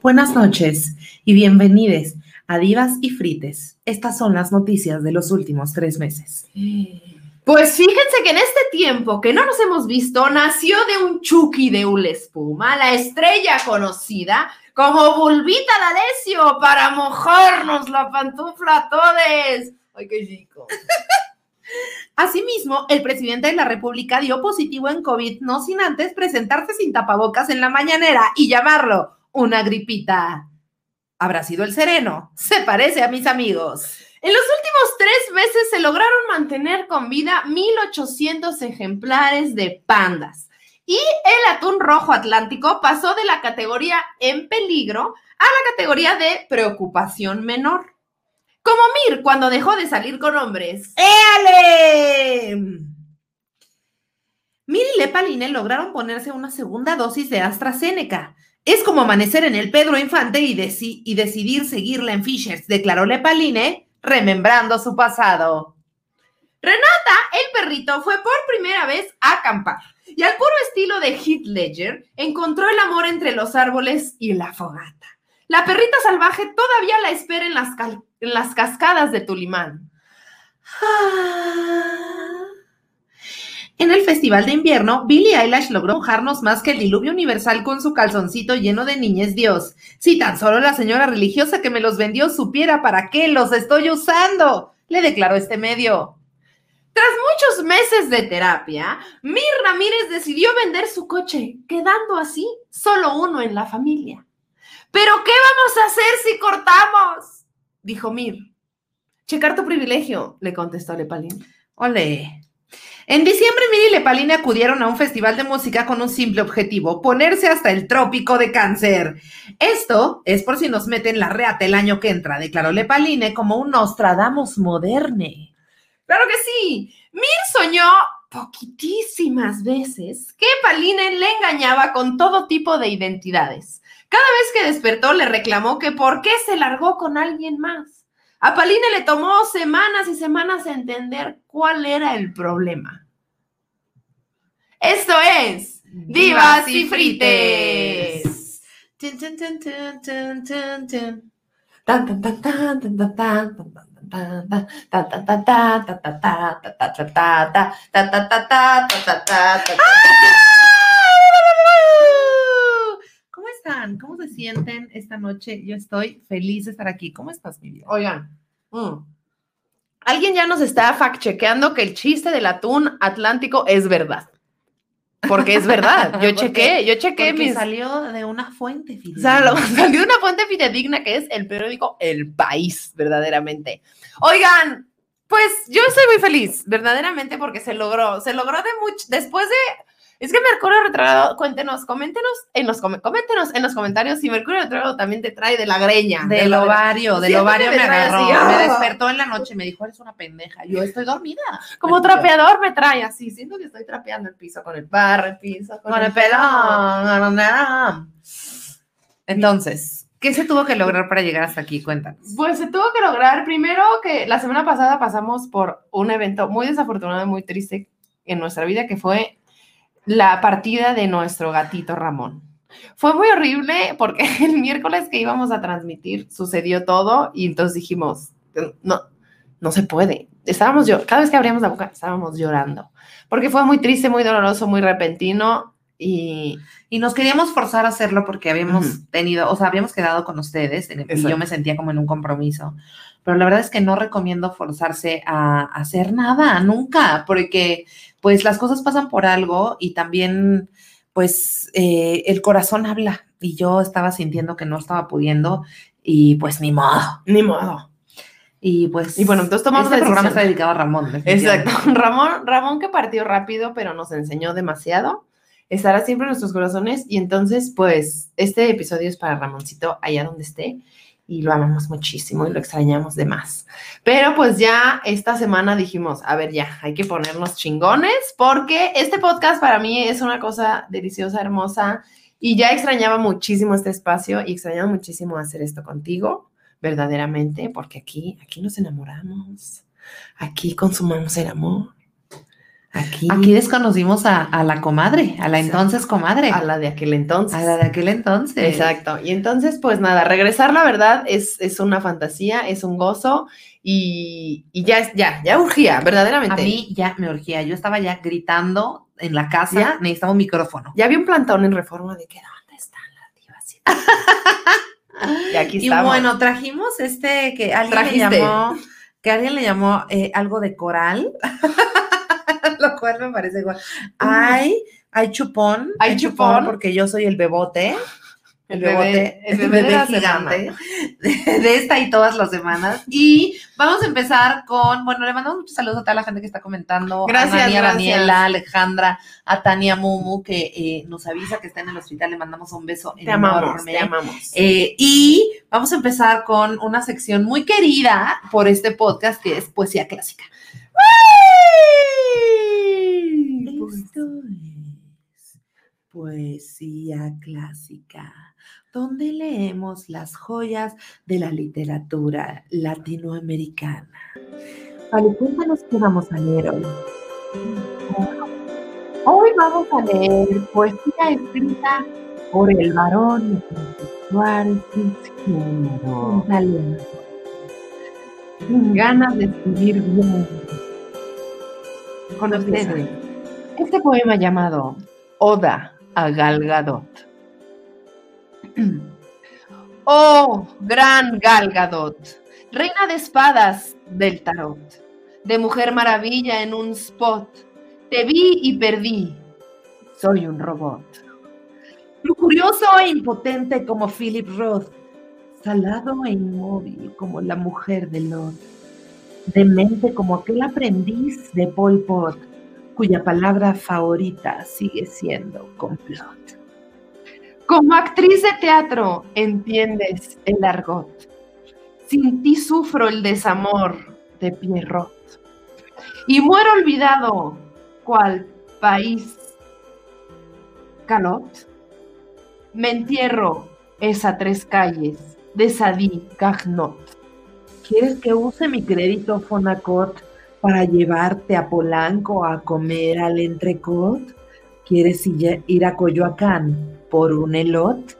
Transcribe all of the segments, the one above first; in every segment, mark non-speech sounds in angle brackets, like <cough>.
Buenas noches y bienvenidos a Divas y Frites. Estas son las noticias de los últimos tres meses. Pues fíjense que en este tiempo que no nos hemos visto, nació de un Chucky de una espuma, la estrella conocida como Bulbita D'Alessio para mojarnos la pantufla a todos. Ay, qué chico. <laughs> Asimismo, el presidente de la República dio positivo en COVID, no sin antes presentarse sin tapabocas en la mañanera y llamarlo una gripita. ¿Habrá sido el sereno? Se parece a mis amigos. En los últimos tres meses se lograron mantener con vida 1.800 ejemplares de pandas. Y el atún rojo atlántico pasó de la categoría en peligro a la categoría de preocupación menor. Como Mir cuando dejó de salir con hombres. ¡Éale! Mir y Lepaline lograron ponerse una segunda dosis de AstraZeneca. Es como amanecer en el Pedro Infante y, decidir seguirla en Fishers, declaró Lepaline, remembrando su pasado. Renata, el perrito, fue por primera vez a acampar y al puro estilo de Heath Ledger encontró el amor entre los árboles y la fogata. La perrita salvaje todavía la espera en las, en las cascadas de Tulimán. En el Festival de Invierno, Billie Eilish logró mojarnos más que el diluvio universal con su calzoncito lleno de niñez Dios. Si tan solo la señora religiosa que me los vendió supiera para qué los estoy usando, le declaró este medio. Tras muchos meses de terapia, Mir Ramírez decidió vender su coche, quedando así solo uno en la familia. ¿Pero qué vamos a hacer si cortamos? Dijo Mir. Checar tu privilegio, le contestó Lepalín. Ole. En diciembre, Mir y Lepalín acudieron a un festival de música con un simple objetivo, ponerse hasta el trópico de cáncer. Esto es por si nos meten la reata el año que entra, declaró Lepaline como un Nostradamus moderne. Claro que sí. Mir soñó poquitísimas veces que Paline le engañaba con todo tipo de identidades. Cada vez que despertó le reclamó que por qué se largó con alguien más. A Paline le tomó semanas y semanas entender cuál era el problema. Esto es Divas y Frites. ¿Cómo están? ¿Cómo se sienten esta noche? Yo estoy feliz de estar aquí. ¿Cómo estás, mi vida? Oigan, mm, alguien ya nos está fact-chequeando que el chiste del atún atlántico es verdad. Porque es verdad. <laughs> Yo chequé, yo chequé mis. salió de una fuente O fidedigna. sea, <laughs> lo- salió de una fuente fidedigna que es el periódico El País, verdaderamente. Oigan, pues yo estoy muy feliz, verdaderamente, porque se logró. Se logró de mucho. Después de. Es que Mercurio Retrogrado, cuéntenos, coméntenos en los, coméntenos en los comentarios si Mercurio Retrogrado también te trae de la greña. Del de ovario, del ovario me agarró. así, Me ah. despertó en la noche y me dijo, eres una pendeja. Yo estoy dormida. Como trapeador me trae así. Siento que estoy trapeando el piso con el barro, el piso con, Con el pelón. Entonces, ¿qué se tuvo que lograr para llegar hasta aquí? Cuéntanos. Pues se tuvo que lograr primero que la semana pasada pasamos por un evento muy desafortunado y muy triste en nuestra vida que fue la partida de nuestro gatito Ramón. Fue muy horrible porque <laughs> el miércoles que íbamos a transmitir sucedió todo y entonces dijimos, no, no se puede. Estábamos yo, cada vez que abríamos la boca estábamos llorando porque fue muy triste, muy doloroso, muy repentino y Y nos queríamos forzar a hacerlo porque habíamos tenido, o sea, habíamos quedado con ustedes y yo me sentía como en un compromiso. Pero la verdad es que no recomiendo forzarse a, a hacer nada, nunca, porque pues las cosas pasan por algo y también pues eh, el corazón habla y yo estaba sintiendo que no estaba pudiendo y pues ni modo. ni modo. Y pues Y bueno, entonces tomamos este la programa está dedicado a Ramón. Exacto. <laughs> Ramón, Ramón que partió rápido, pero nos enseñó demasiado. Estará siempre en nuestros corazones. Y entonces, pues, este episodio es para Ramoncito allá donde esté. Y lo amamos muchísimo y lo extrañamos de más. Pero pues ya esta semana dijimos, a ver, ya, hay que ponernos chingones porque este podcast para mí es una cosa deliciosa, hermosa. Y ya extrañaba muchísimo este espacio y extrañaba muchísimo hacer esto contigo, verdaderamente, porque aquí, aquí nos enamoramos. Aquí consumamos el amor. Aquí, Aquí desconocimos a, a, la comadre, a la entonces comadre. A la de aquel entonces. A la de aquel entonces. Exacto. Y entonces, pues nada, regresar, la verdad, es, es una fantasía, es un gozo y, y ya, es, ya, ya urgía, verdaderamente. A mí ya me urgía. Yo estaba ya gritando en la casa, ¿Ya? necesitamos un micrófono. Ya había un plantón en reforma de que dónde están las divas. <laughs> y aquí estamos. Y bueno, trajimos este que alguien Trajiste. le llamó, que alguien le llamó eh, algo de coral. <laughs> <laughs> lo cual me parece igual. Hay, hay chupón. Hay chupón. Porque yo soy el bebote. El, bebote, el bebé, de, gigante <laughs> de, de, esta y todas las semanas. Y vamos a empezar con, bueno, le mandamos muchos saludos a toda la gente que está comentando. Gracias, a Dania, gracias. Daniela, Alejandra, a Tania Mumu, que eh, nos avisa que está en el hospital. Le mandamos un beso te enorme. Amamos, te amamos. Eh, y vamos a empezar con una sección muy querida por este podcast, que es Poesía Clásica. Esto es Poesía Clásica, donde leemos las joyas de la literatura latinoamericana. Vale, cuéntanos qué vamos a leer hoy. Hoy vamos a leer poesía escrita por el varón intelectual cisgénero, sin ganas de escribir bien. Con ustedes este poema llamado Oda a Gal Gadot. <clears throat> Oh, gran Gal Gadot, reina de espadas del tarot, de mujer maravilla en un spot, te vi y perdí, soy un robot. Lujurioso e impotente como Philip Roth, salado e inmóvil como la mujer de Lot, demente como aquel aprendiz de Pol Pot, cuya palabra favorita sigue siendo complot. Como actriz de teatro entiendes el argot. Sin ti sufro el desamor de Pierrot. Y muero olvidado, cual país calot. Me entierro esa tres calles de Sadí Cagnot. ¿Quieres que use mi crédito Fonacot para llevarte a Polanco a comer al entrecot? ¿Quieres ir a Coyoacán por un elot?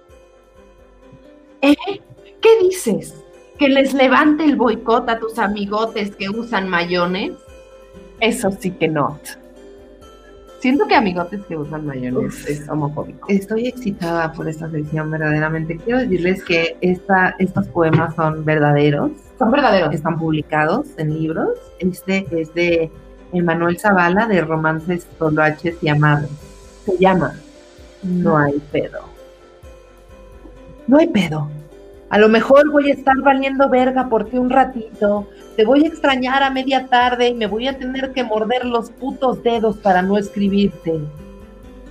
¿Eh? ¿Qué dices? ¿Que les levante el boicot a tus amigotes que usan mayones? Eso sí que no. Siento que amigotes que usan mayones es homofóbico. Estoy excitada por esta sección, verdaderamente. Quiero decirles que esta, estos poemas son verdaderos. Son verdaderos. Están publicados en libros. Este es de Emanuel Zavala, de Romances Toloaches y Amados. Se llama No hay pedo. No hay pedo. A lo mejor voy a estar valiendo verga por ti un ratito. Te voy a extrañar a media tarde y me voy a tener que morder los putos dedos para no escribirte.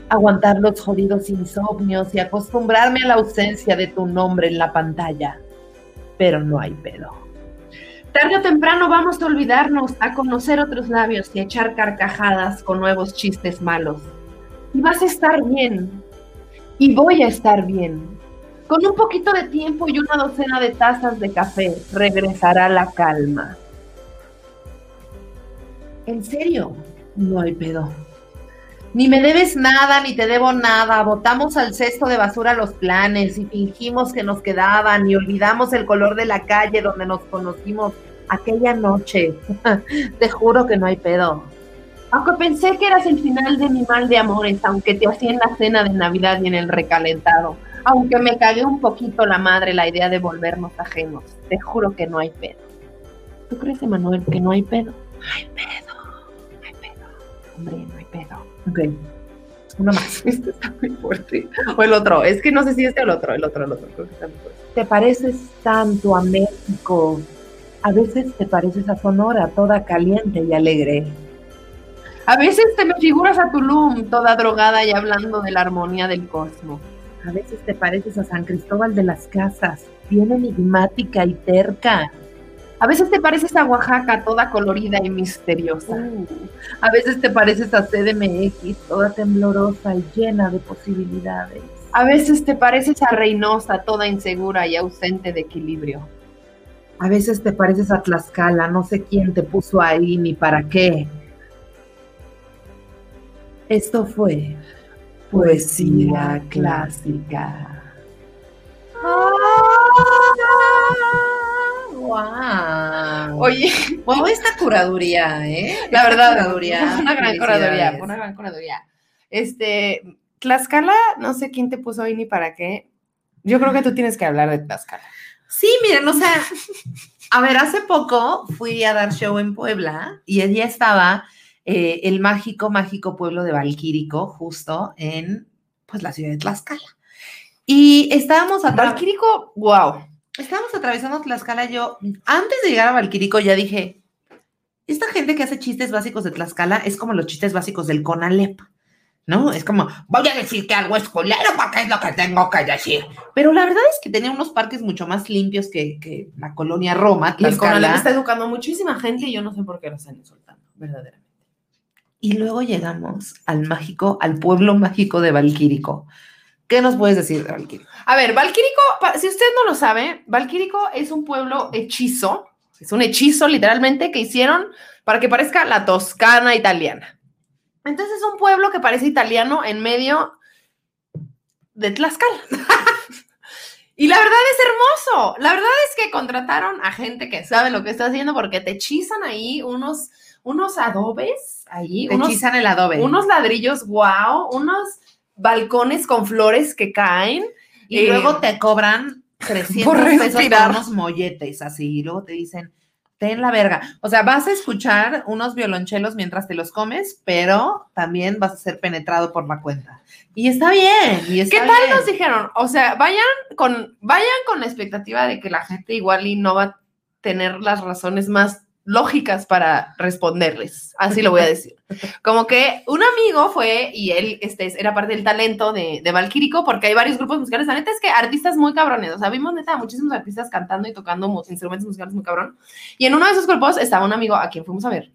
Aguantar los jodidos insomnios y acostumbrarme a la ausencia de tu nombre en la pantalla. Pero no hay pedo. Tarde o temprano vamos a olvidarnos, a conocer otros labios y a echar carcajadas con nuevos chistes malos. Y vas a estar bien. Y voy a estar bien. Con un poquito de tiempo y una docena de tazas de café, regresará la calma. En serio, no hay pedo. Ni me debes nada, ni te debo nada. Botamos al cesto de basura los planes y fingimos que nos quedaban y olvidamos el color de la calle donde nos conocimos aquella noche. <laughs> te juro que no hay pedo. Aunque pensé que eras el final de mi mal de amores, aunque te hacía en la cena de Navidad y en el recalentado aunque me cagué un poquito la madre la idea de volvernos ajenos. Te juro que no hay pedo. ¿Tú crees, Emanuel, que no hay pedo? No hay pedo. No hay pedo. Hombre, no hay pedo. Ok. Uno más. <laughs> Este está muy fuerte. O el otro. Es que no sé si este o el otro. El otro, el otro. Creo que está muy fuerte. Te pareces tanto a México. A veces te pareces a Sonora, toda caliente y alegre. A veces te me figuras a Tulum, toda drogada y hablando de la armonía del cosmos. A veces te pareces a San Cristóbal de las Casas, bien enigmática y terca. A veces te pareces a Oaxaca, toda colorida y misteriosa. Uh, a veces te pareces a CDMX, toda temblorosa y llena de posibilidades. A veces te pareces a Reynosa, toda insegura y ausente de equilibrio. A veces te pareces a Tlaxcala, no sé quién te puso ahí ni para qué. Esto fue Poesía Clásica. ¡Wow! Oye, Wow, esta curaduría, ¿eh? la Esta verdad, curaduría. <laughs> una gran curaduría, una gran curaduría. Este, Tlaxcala, no sé quién te puso ahí ni para qué. Yo creo que tú tienes que hablar de Tlaxcala. Sí, miren, o sea, a ver, hace poco fui a dar show en Puebla y allí estaba eh, el mágico, mágico pueblo de Valquírico, justo en, pues, la ciudad de Tlaxcala. Y estábamos a Valquírico, wow. Estábamos atravesando Tlaxcala. Yo, antes de llegar a Valquirico, ya dije: Esta gente que hace chistes básicos de Tlaxcala es como los chistes básicos del Conalep, ¿no? Es como, voy a decir que algo es culero porque es lo que tengo que decir. Pero la verdad es que tenía unos parques mucho más limpios que, que la colonia Roma, Y el Conalep Tlaxcala. está educando a muchísima gente y yo no sé por qué lo están insultando, verdaderamente. Y luego llegamos al mágico, al pueblo mágico de Valquírico. ¿Qué nos puedes decir de Valquírico? A ver, Valquírico, si usted no lo sabe, Valquírico es un pueblo hechizo, es un hechizo literalmente que hicieron para que parezca la Toscana italiana. Entonces es un pueblo que parece italiano en medio de Tlaxcala. <laughs> y la verdad es hermoso. La verdad es que contrataron a gente que sabe lo que está haciendo porque te hechizan ahí unos, unos adobes, ahí, Te unos, hechizan el adobe. unos ladrillos, wow, unos balcones con flores que caen. Y Eh, luego te cobran 300 <laughs> por pesos por unos molletes así. Y luego te dicen, ten la verga. O sea, vas a escuchar unos violonchelos mientras te los comes, pero también vas a ser penetrado por la cuenta. Y está bien. Y está ¿Qué tal bien. nos dijeron? O sea, vayan con, vayan con la expectativa de que la gente igual y no va a tener las razones más lógicas para responderles. Así lo voy a <laughs> decir. Como que un amigo fue y él este, era parte del talento de, de Valquírico porque hay varios grupos musicales. La neta es que artistas muy cabrones. O sea, vimos neta a muchísimos artistas cantando y tocando instrumentos musicales muy cabrón. Y en uno de esos grupos estaba un amigo a quien fuimos a ver.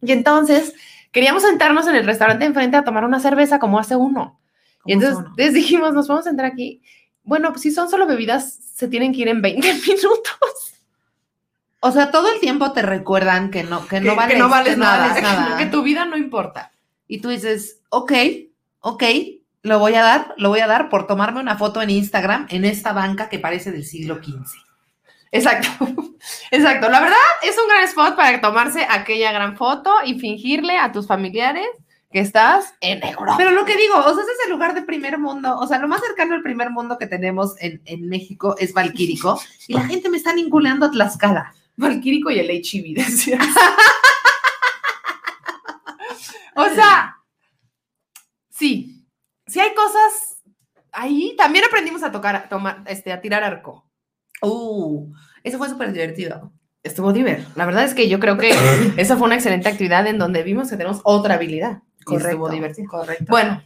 Y entonces queríamos sentarnos en el restaurante enfrente a tomar una cerveza como hace uno. Y ¿Cómo entonces les dijimos, nos vamos a entrar aquí. Bueno, pues si son solo bebidas, se tienen que ir en 20 <laughs> minutos. O sea, todo el tiempo te recuerdan que no, que, no, vales, que no vales que nada, nada. <laughs> que tu vida no importa. Y tú dices, ok, ok, lo voy a dar, lo voy a dar por tomarme una foto en Instagram en esta banca que parece del siglo XV. Exacto, <laughs> exacto. La verdad es un gran spot para tomarse aquella gran foto y fingirle a tus familiares que estás en Europa. Pero lo que digo, o sea, ese es el lugar de primer mundo, o sea, lo más cercano al primer mundo que tenemos en, en México es Valquírico, <laughs> y la gente me está ninguneando a Tlaxcala. Valquírico y el HIV, <laughs> decías. o sea, sí, sí hay cosas ahí. También aprendimos a tocar, a tomar, este, a tirar arco. Uh, eso fue súper divertido. Estuvo divertido. La verdad es que yo creo que <coughs> esa fue una excelente actividad en donde vimos que tenemos otra habilidad. Y estuvo divertido. correcto. Bueno,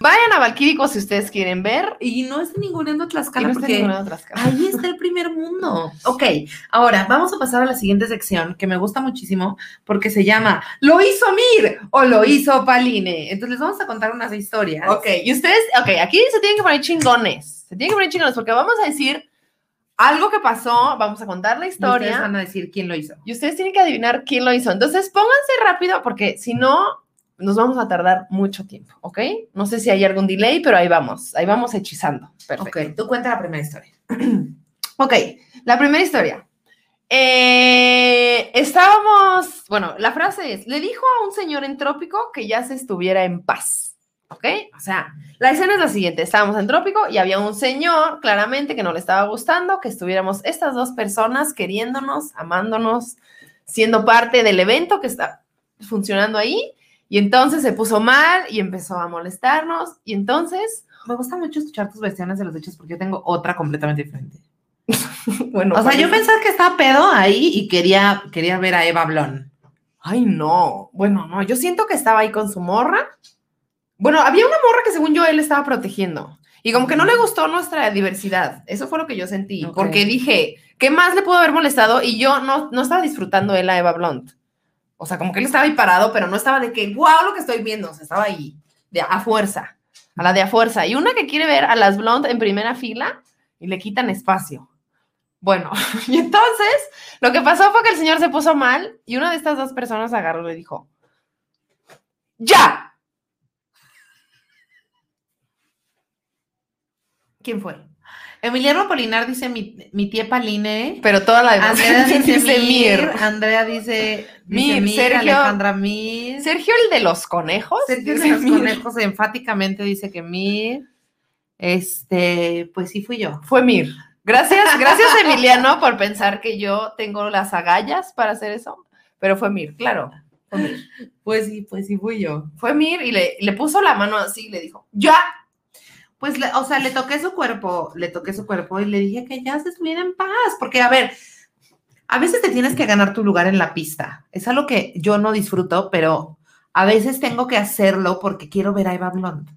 vayan a Valquírico si ustedes quieren ver. y no es ninguneando Tlaxcala no porque cara. ahí está el primer mundo. <laughs> Ok, ahora vamos a pasar a la siguiente sección que me gusta muchísimo porque se llama ¿Lo hizo Mir o lo hizo Paline? Entonces les vamos a contar unas historias. Ok, y ustedes, ok, aquí se tienen que poner chingones. Se tienen que poner chingones porque vamos a decir algo que pasó, vamos a contar la Y Ustedes historia van a decir quién lo hizo. y ustedes tienen que adivinar quién lo hizo. Entonces, pónganse rápido porque si no, nos vamos a tardar mucho tiempo, ¿ok? No sé si hay algún delay, pero ahí vamos, ahí vamos hechizando. Perfecto. Ok, tú cuenta la primera historia. <clears throat> Ok, la primera historia. Eh, estábamos, bueno, la frase es, le dijo a un señor en trópico que ya se estuviera en paz. ¿Ok? O sea, la escena es la siguiente, estábamos en trópico y había un señor claramente que no le estaba gustando que estuviéramos estas dos personas queriéndonos, amándonos, siendo parte del evento que está funcionando ahí. Y entonces se puso mal y empezó a molestarnos. Y entonces, Me gusta mucho escuchar tus versiones de los hechos porque yo tengo otra completamente diferente. <laughs> bueno. O sea, yo pensaba que estaba pedo ahí y quería, quería ver a Eva Blon. Ay, no. Bueno, no, yo siento que estaba ahí con su morra. Bueno, había una morra que según yo él estaba protegiendo. Y como que no le gustó nuestra diversidad. Eso fue lo que yo sentí. Ok. Porque dije, ¿qué más le pudo haber molestado? Y yo no, no estaba disfrutando él a Eva Blunt. O sea, como que él estaba ahí parado, pero no estaba de que, wow, lo que estoy viendo. O sea, estaba ahí, de, a fuerza, a la de a fuerza. Y una que quiere ver a las blondes en primera fila y le quitan espacio. Bueno, <laughs> y entonces lo que pasó fue que el señor se puso mal y una de estas dos personas agarró y le dijo, ¡Ya! ¿Quién fue? Emiliano Polinar dice mi, mi tía Paline. Pero toda la demás Andrea dice, dice Mir. Mir. Andrea dice Mir, Mir. Sergio- Alejandra Mir. Sergio, el de los conejos. Sergio de dice los Mir. conejos enfáticamente dice que Mir. Este, pues sí fui yo. Fue Mir. Gracias, gracias <laughs> Emiliano por pensar que yo tengo las agallas para hacer eso. Pero fue Mir, claro. Fue Mir, Pues sí, pues sí fui yo. Fue Mir y le, le puso la mano así y le dijo, ¡ya! Pues, le- o sea, le toqué su cuerpo, le toqué su cuerpo y le dije que ya se estuviera en paz, porque a ver, a veces te tienes que ganar tu lugar en la pista. Es algo que yo no disfruto, pero a veces tengo que hacerlo porque quiero ver a Eva Blond.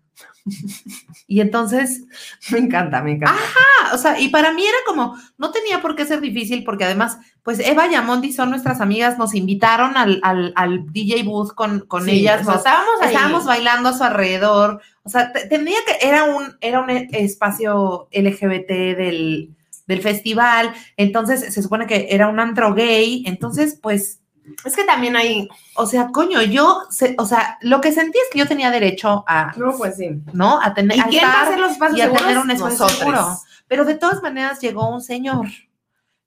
Y entonces, <laughs> Me encanta, me encanta. ah, o sea, y para mí era como, no tenía por qué ser difícil, porque además, pues Eva y Amondi son nuestras amigas, nos invitaron al, al, al DJ booth con, con Sí, ellas, o sea, estábamos ahí. estábamos bailando a su alrededor. O sea, te- tenía que, era un, era un espacio LGBT del, del festival. Entonces, se supone que era un antro gay. Entonces, pues, Es que también hay. o sea, coño, yo, se- o sea, lo que sentí es que yo tenía derecho a, No, pues sí. ¿no? A tener, ¿Y a quién va a estar hacer los espacios y a tener un espacio Nosotros. seguro. Pero de todas maneras llegó un señor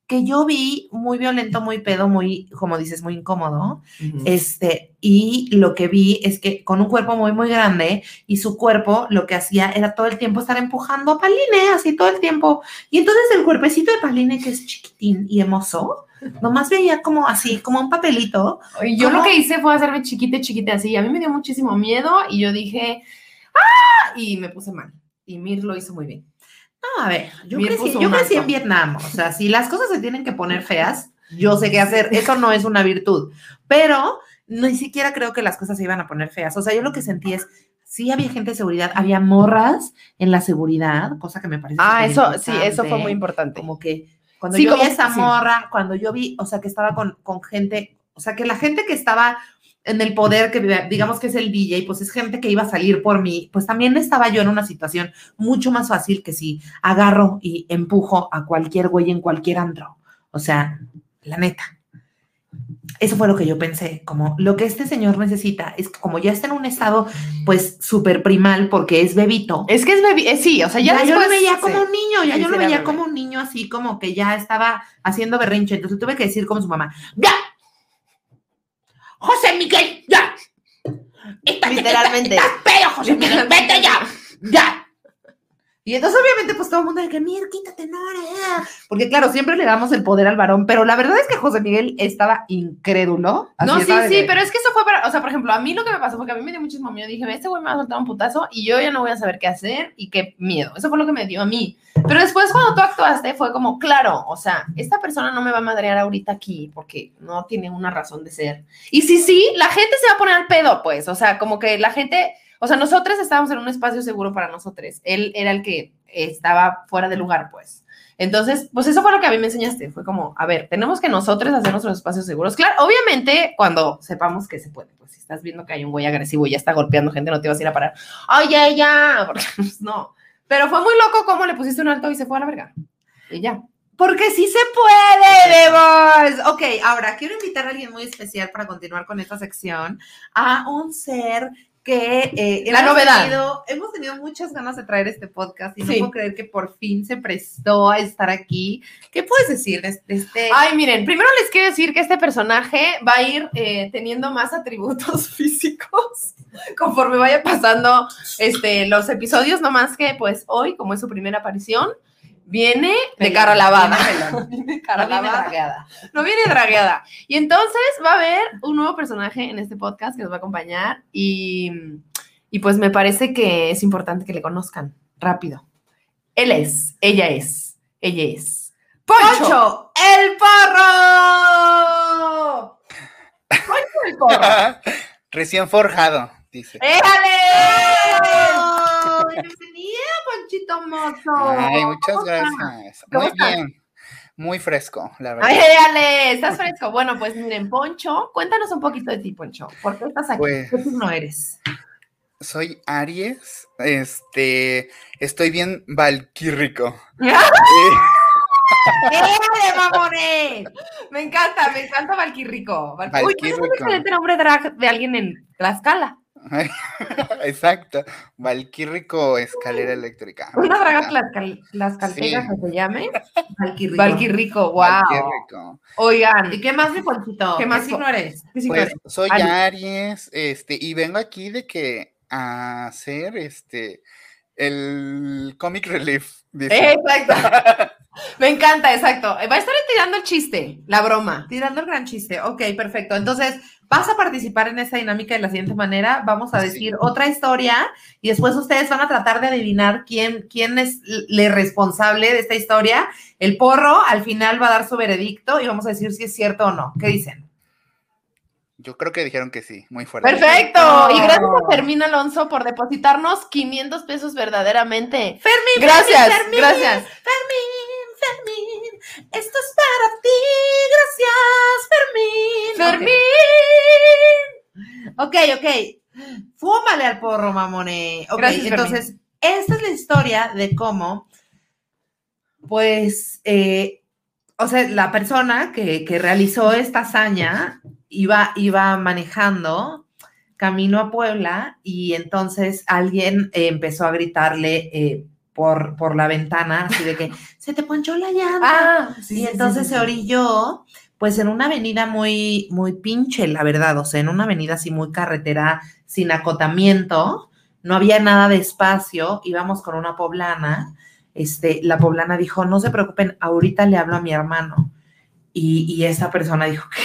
que yo vi muy violento, muy pedo, muy, como dices, muy incómodo. Este, y lo que vi es que con un cuerpo muy, muy grande y su cuerpo lo que hacía era todo el tiempo estar empujando a Paline, así todo el tiempo. Y entonces el cuerpecito de Paline, que es chiquitín y hermoso, nomás veía como así, como un papelito. Y yo ¿Cómo? lo que hice fue hacerme chiquita, chiquita así. A mí me dio muchísimo miedo y yo dije, ¡ah! Y me puse mal. Y Mir lo hizo muy bien. No, a ver, yo crecí, yo crecí en. Vietnam. O sea, si las cosas se tienen que poner feas, yo sé qué hacer. Eso no es una virtud. Pero ni siquiera creo que las cosas se iban a poner feas. O sea, yo lo que sentí es, sí había gente de seguridad, había morras en la seguridad, cosa que me parece. Ah, eso, sí, eso fue muy importante. Como que cuando Sí, yo como- vi esa sí. morra, cuando yo vi, o sea, que estaba con, con gente, o sea, que la gente que estaba en el poder, que digamos que es el DJ, pues es gente que iba a salir por mí, pues también estaba yo en una situación mucho más fácil que si agarro y empujo a cualquier güey en cualquier antro. O sea, la neta. Eso fue lo que yo pensé, como lo que este señor necesita es que como ya está en un estado pues súper primal porque es bebito, Es que es bebi- eh, sí, o sea, ya, ya, yo lo veía como sí. un niño, ya Sí, yo lo veía bebé. como un niño así como que ya estaba haciendo berrinche, entonces tuve que decir como su mamá, ya, José Miguel, ya, Estás- Literalmente. estás pedo, José Miguel, <laughs> vete ya, ya. Y entonces obviamente pues todo el mundo de que, mira, quítate, no, no, no". porque claro, siempre le damos el poder al varón, pero la verdad es que José Miguel estaba incrédulo. así No, sí, sí, que- pero es que eso fue para, o sea, por ejemplo, a mí lo que me pasó fue que a mí me dio muchísimo miedo. Dije, este güey me va a soltar un putazo y yo ya no voy a saber qué hacer y qué miedo. Eso fue lo que me dio a mí. Pero después cuando tú actuaste fue como, claro, o sea, esta persona no me va a madrear ahorita aquí porque no tiene una razón de ser. Y sí, sí, la gente se va a poner al pedo, pues, o sea, como que la gente, o sea, nosotros estábamos en un espacio seguro para nosotros. Él era el que estaba fuera de lugar, pues. Entonces, pues eso fue lo que a mí me enseñaste. Fue como, a ver, tenemos que nosotros hacer nuestros espacios seguros. Claro, obviamente, cuando sepamos que se puede, pues si estás viendo que hay un güey agresivo y ya está golpeando gente, no te vas a ir a parar. Oye, ya, <laughs> porque pues, no. Pero fue muy loco cómo le pusiste un alto y se fue a la verga. Y ya. Porque sí se puede, Bebos. Ok, ahora quiero invitar a alguien muy especial para continuar con esta sección, a un ser que eh, La hemos novedad. Tenido, hemos tenido muchas ganas de traer este podcast y no puedo creer que por fin se prestó a estar aquí. ¿Qué puedes decir de de este? Ay, miren, primero les quiero decir que este personaje va a ir eh, teniendo más atributos <laughs> físicos conforme vaya pasando este, los episodios, no más que pues hoy, como es su primera aparición, viene de cara lavada. viene cara <laughs> No viene dragueada. no viene dragueada. Y entonces va a haber un nuevo personaje en este podcast que nos va a acompañar y, y pues me parece que es importante que le conozcan rápido. Él es, ella es, ella es. Poncho, ¡Poncho, el porro! Poncho el porro. <laughs> Recién forjado, dice. ¡Éjale! <laughs> Ponchito Mozo. Ay, muchas gracias. ¿Cómo Muy bien. Muy fresco, la verdad. ¡Ay, éjale! ¿Estás fresco? Bueno, pues miren, Poncho, cuéntanos un poquito de ti, Poncho. ¿Por qué estás aquí? Pues ¿Qué signo eres? soy Aries. Este, estoy bien valquírrico. ¡Éjale, <laughs> mamones! Me encanta, me encanta Valquirrico. Val- Uy, ¿cuál es un Valquirrico. excelente nombre drag de alguien en Tlaxcala? <laughs> Exacto. Valquírico escalera eléctrica. Una draga tlaxcal- tlaxcalteca Sí. que se llame. Valquirrico. Valquirrico, wow. Valquírico. Oigan, ¿Y qué más, mi Ponchito? ¿Qué ¿Qué más, signo eres? ¿qué signo Pues eres? soy Aries. Aries, este, y vengo aquí de que a hacer este el comic relief. dice. Exacto. <laughs> Me encanta, exacto. Va a estar tirando el chiste, la broma. Tirando el gran chiste. Ok, perfecto. Entonces, vas a participar en esta dinámica de la siguiente manera. Vamos a Sí. decir otra historia y después ustedes van a tratar de adivinar quién, quién es el responsable de esta historia. El porro al final va a dar su veredicto y vamos a decir si es cierto o no. ¿Qué dicen? Yo creo que dijeron que sí, muy fuerte. Perfecto. Y gracias a Fermín Alonso por depositarnos 500 pesos verdaderamente. Fermín, Gracias, Fermín, Fermín, gracias. Fermín, Fermín, esto es para ti. Gracias, Fermín. Fermín. Ok, ok. Fúmale al porro, mamone. Ok, Gracias, entonces, esta es la historia de cómo, pues, eh, o sea, la persona que, que realizó esta hazaña iba, iba manejando camino a Puebla y entonces alguien eh, empezó a gritarle eh, por, por la ventana, así de que <laughs> se te ponchó la llanta. Ah, sí, Y sí, entonces sí, se orilló, pues en una avenida muy, muy pinche, la verdad, o sea, en una avenida así muy carretera, sin acotamiento, no había nada de espacio, íbamos con una poblana, este, la poblana dijo, no se preocupen, ahorita le hablo a mi hermano. Y, y esa persona dijo, <laughs> ¿qué?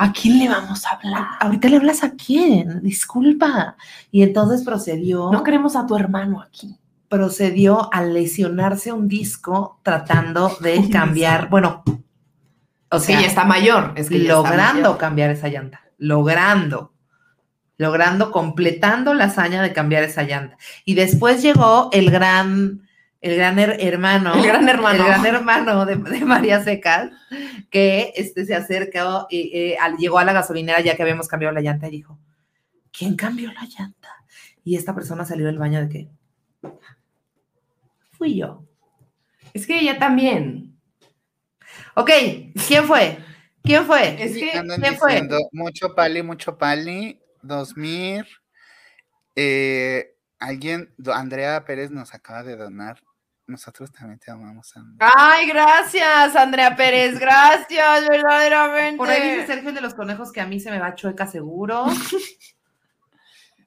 ¿A quién le vamos a hablar? ¿Ahorita le hablas a quién? Disculpa. Y entonces procedió, No queremos a tu hermano aquí. procedió a lesionarse un disco tratando de cambiar, bueno, o sea, ya está mayor. Es que logrando mayor. cambiar esa llanta, logrando, logrando, completando la hazaña de cambiar esa llanta. Y después llegó el gran, el gran her- hermano, El gran hermano. el gran hermano de, de María Secas, que este, se acercó y eh, al- llegó a la gasolinera ya que habíamos cambiado la llanta y dijo, ¿quién cambió la llanta? Y esta persona salió del baño de que, fui yo. Es que ella también. Ok, ¿quién fue? ¿Quién fue? Es que, andan ¿quién fue? diciendo, mucho pali, mucho pali, 2000. Eh, alguien, Andrea Pérez nos acaba de donar. Nosotros también te amamos, Andrea. Ay, gracias, Andrea Pérez, gracias, verdaderamente. Por ahí dice Sergio el de los conejos que a mí se me va chueca seguro. <laughs>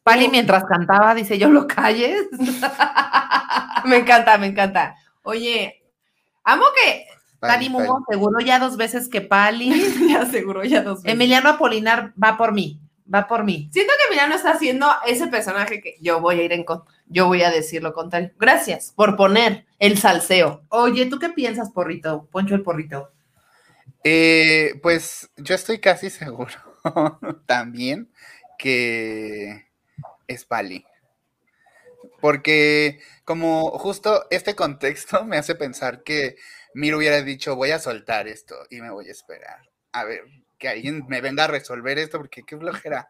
Pali mientras cantaba dice, yo lo calles. <laughs> Me encanta, me encanta. Oye, amo que Pali Mumo seguro ya dos veces que Pali. <laughs> ya seguro ya dos veces. Emiliano Apolinar va por mí, va por mí. Siento que Emiliano está haciendo ese personaje que yo voy a ir en contra. Yo voy a decir lo contrario. Gracias por poner el salseo. Oye, ¿tú qué piensas, porrito? Poncho el porrito. Eh, pues yo estoy casi <laughs> seguro también que es Pali. Porque como justo este contexto me hace pensar que Mir hubiera dicho, voy a soltar esto y me voy a esperar. A ver, que alguien me venga a resolver esto porque qué flojera.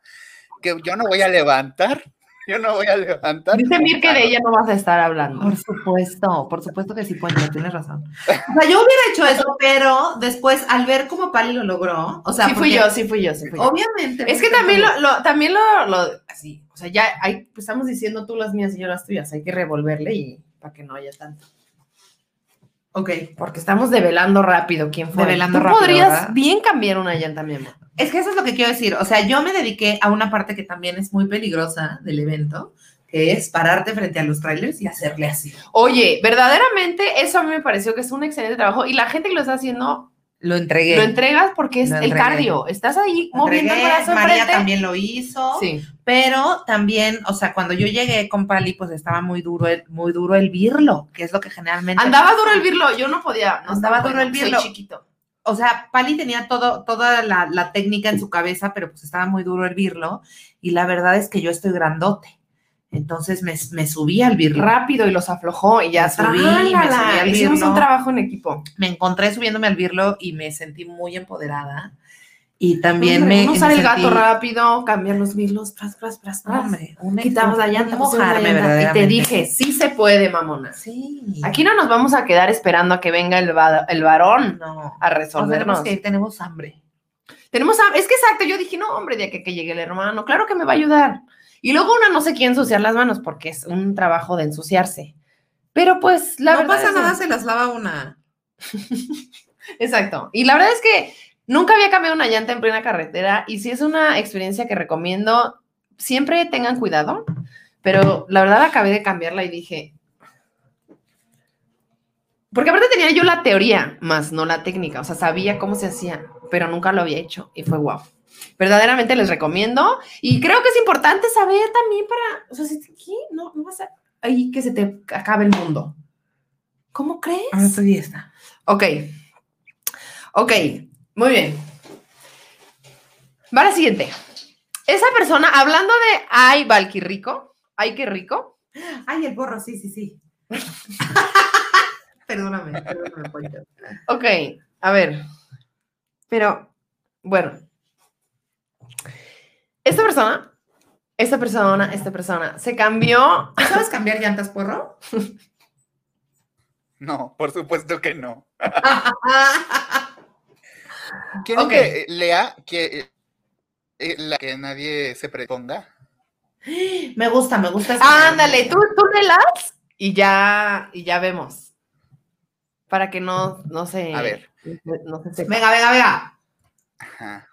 Que yo no voy a levantar, yo no voy a levantar. Dice Mir que de ella no vas a estar hablando. Por supuesto, por supuesto que sí, Poncho, tienes razón. O sea, yo hubiera hecho eso, pero después, al ver cómo Pali lo logró, o sea, sí fui yo, sí fui yo, sí fui yo. Obviamente. Es que también lo, lo- también lo, lo- así, o sea, ya hay, pues estamos diciendo tú las mías y yo las tuyas, hay que revolverle y para que no haya tanto. Ok. Porque estamos develando rápido quién fue. Develando Tú rápido, podrías ¿verdad? bien cambiar una llanta, mi amor. Es que eso es lo que quiero decir. O sea, yo me dediqué a una parte que también es muy peligrosa del evento, que es pararte frente a los trailers y hacerle así. Oye, verdaderamente eso a mí me pareció que es un excelente trabajo y la gente que lo está haciendo Lo entregué. lo entregas porque es el cardio. Estás ahí Lo moviendo el entregué, brazo María enfrente. también lo hizo. Sí. Pero también, o sea, cuando yo llegué con Pali, pues estaba muy duro el, muy duro el birlo, que es lo que generalmente. Andaba pasa. duro el birlo, yo no podía. No Andaba estaba duro el birlo. Soy chiquito. o sea, Pali tenía todo, toda la, la técnica en su cabeza, pero pues estaba muy duro el birlo. Y la verdad es que yo estoy grandote. Entonces me, me subí al birlo. Rápido y los aflojó y ya subí, subí al Hicimos un trabajo en equipo. Me encontré subiéndome al birlo y me sentí muy empoderada. Y también Hombre, me. uno usar el gato rápido, cambiar los birlos, tras, tras, tras, tras. Hombre, Quitamos la llanta, mojarme y te dije, sí se puede, mamona. Sí. Aquí no nos vamos a quedar esperando a que venga el, va- el varón no. a O sea, tenemos resolvernos. que tenemos hambre. Tenemos, a- es que exacto, yo dije, no, hombre, de que, que llegue el hermano, claro que me va a ayudar. Y luego una no se quiere ensuciar las manos porque es un trabajo de ensuciarse. Pero pues la no verdad pasa es- nada, se las lava una. <laughs> Exacto. Y la verdad es que nunca había cambiado una llanta en plena carretera y sí es una experiencia que recomiendo. Siempre tengan cuidado, pero la verdad acabé de cambiarla y dije. Porque aparte tenía yo la teoría, más no la técnica, o sea, sabía cómo se hacía, pero nunca lo había hecho y fue guau. Verdaderamente les recomiendo y creo que es importante saber también para, o sea, si, ¿qué? No, no vas a, ahí que se te acabe el mundo. ¿Cómo crees? Ahora estoy esta. Ok. Ok, muy bien. Va la siguiente. Esa persona, hablando de ay, Valky rico, ay, qué rico. Ay, el porro, sí, sí, sí. <laughs> perdóname, perdóname. Ok, a ver. Pero, bueno. Esta persona, esta persona, esta persona se cambió. ¿Tú sabes cambiar llantas, porro? <laughs> No, por supuesto que no. <laughs> ¿Quieren Ok. que lea que, eh, la que nadie se preponga? <gasps> me gusta, me gusta. esa Ándale, tú, tú lelas y ya, y ya vemos. Para que no, no se. A ver. No se sepa. Venga, venga, venga. Ajá.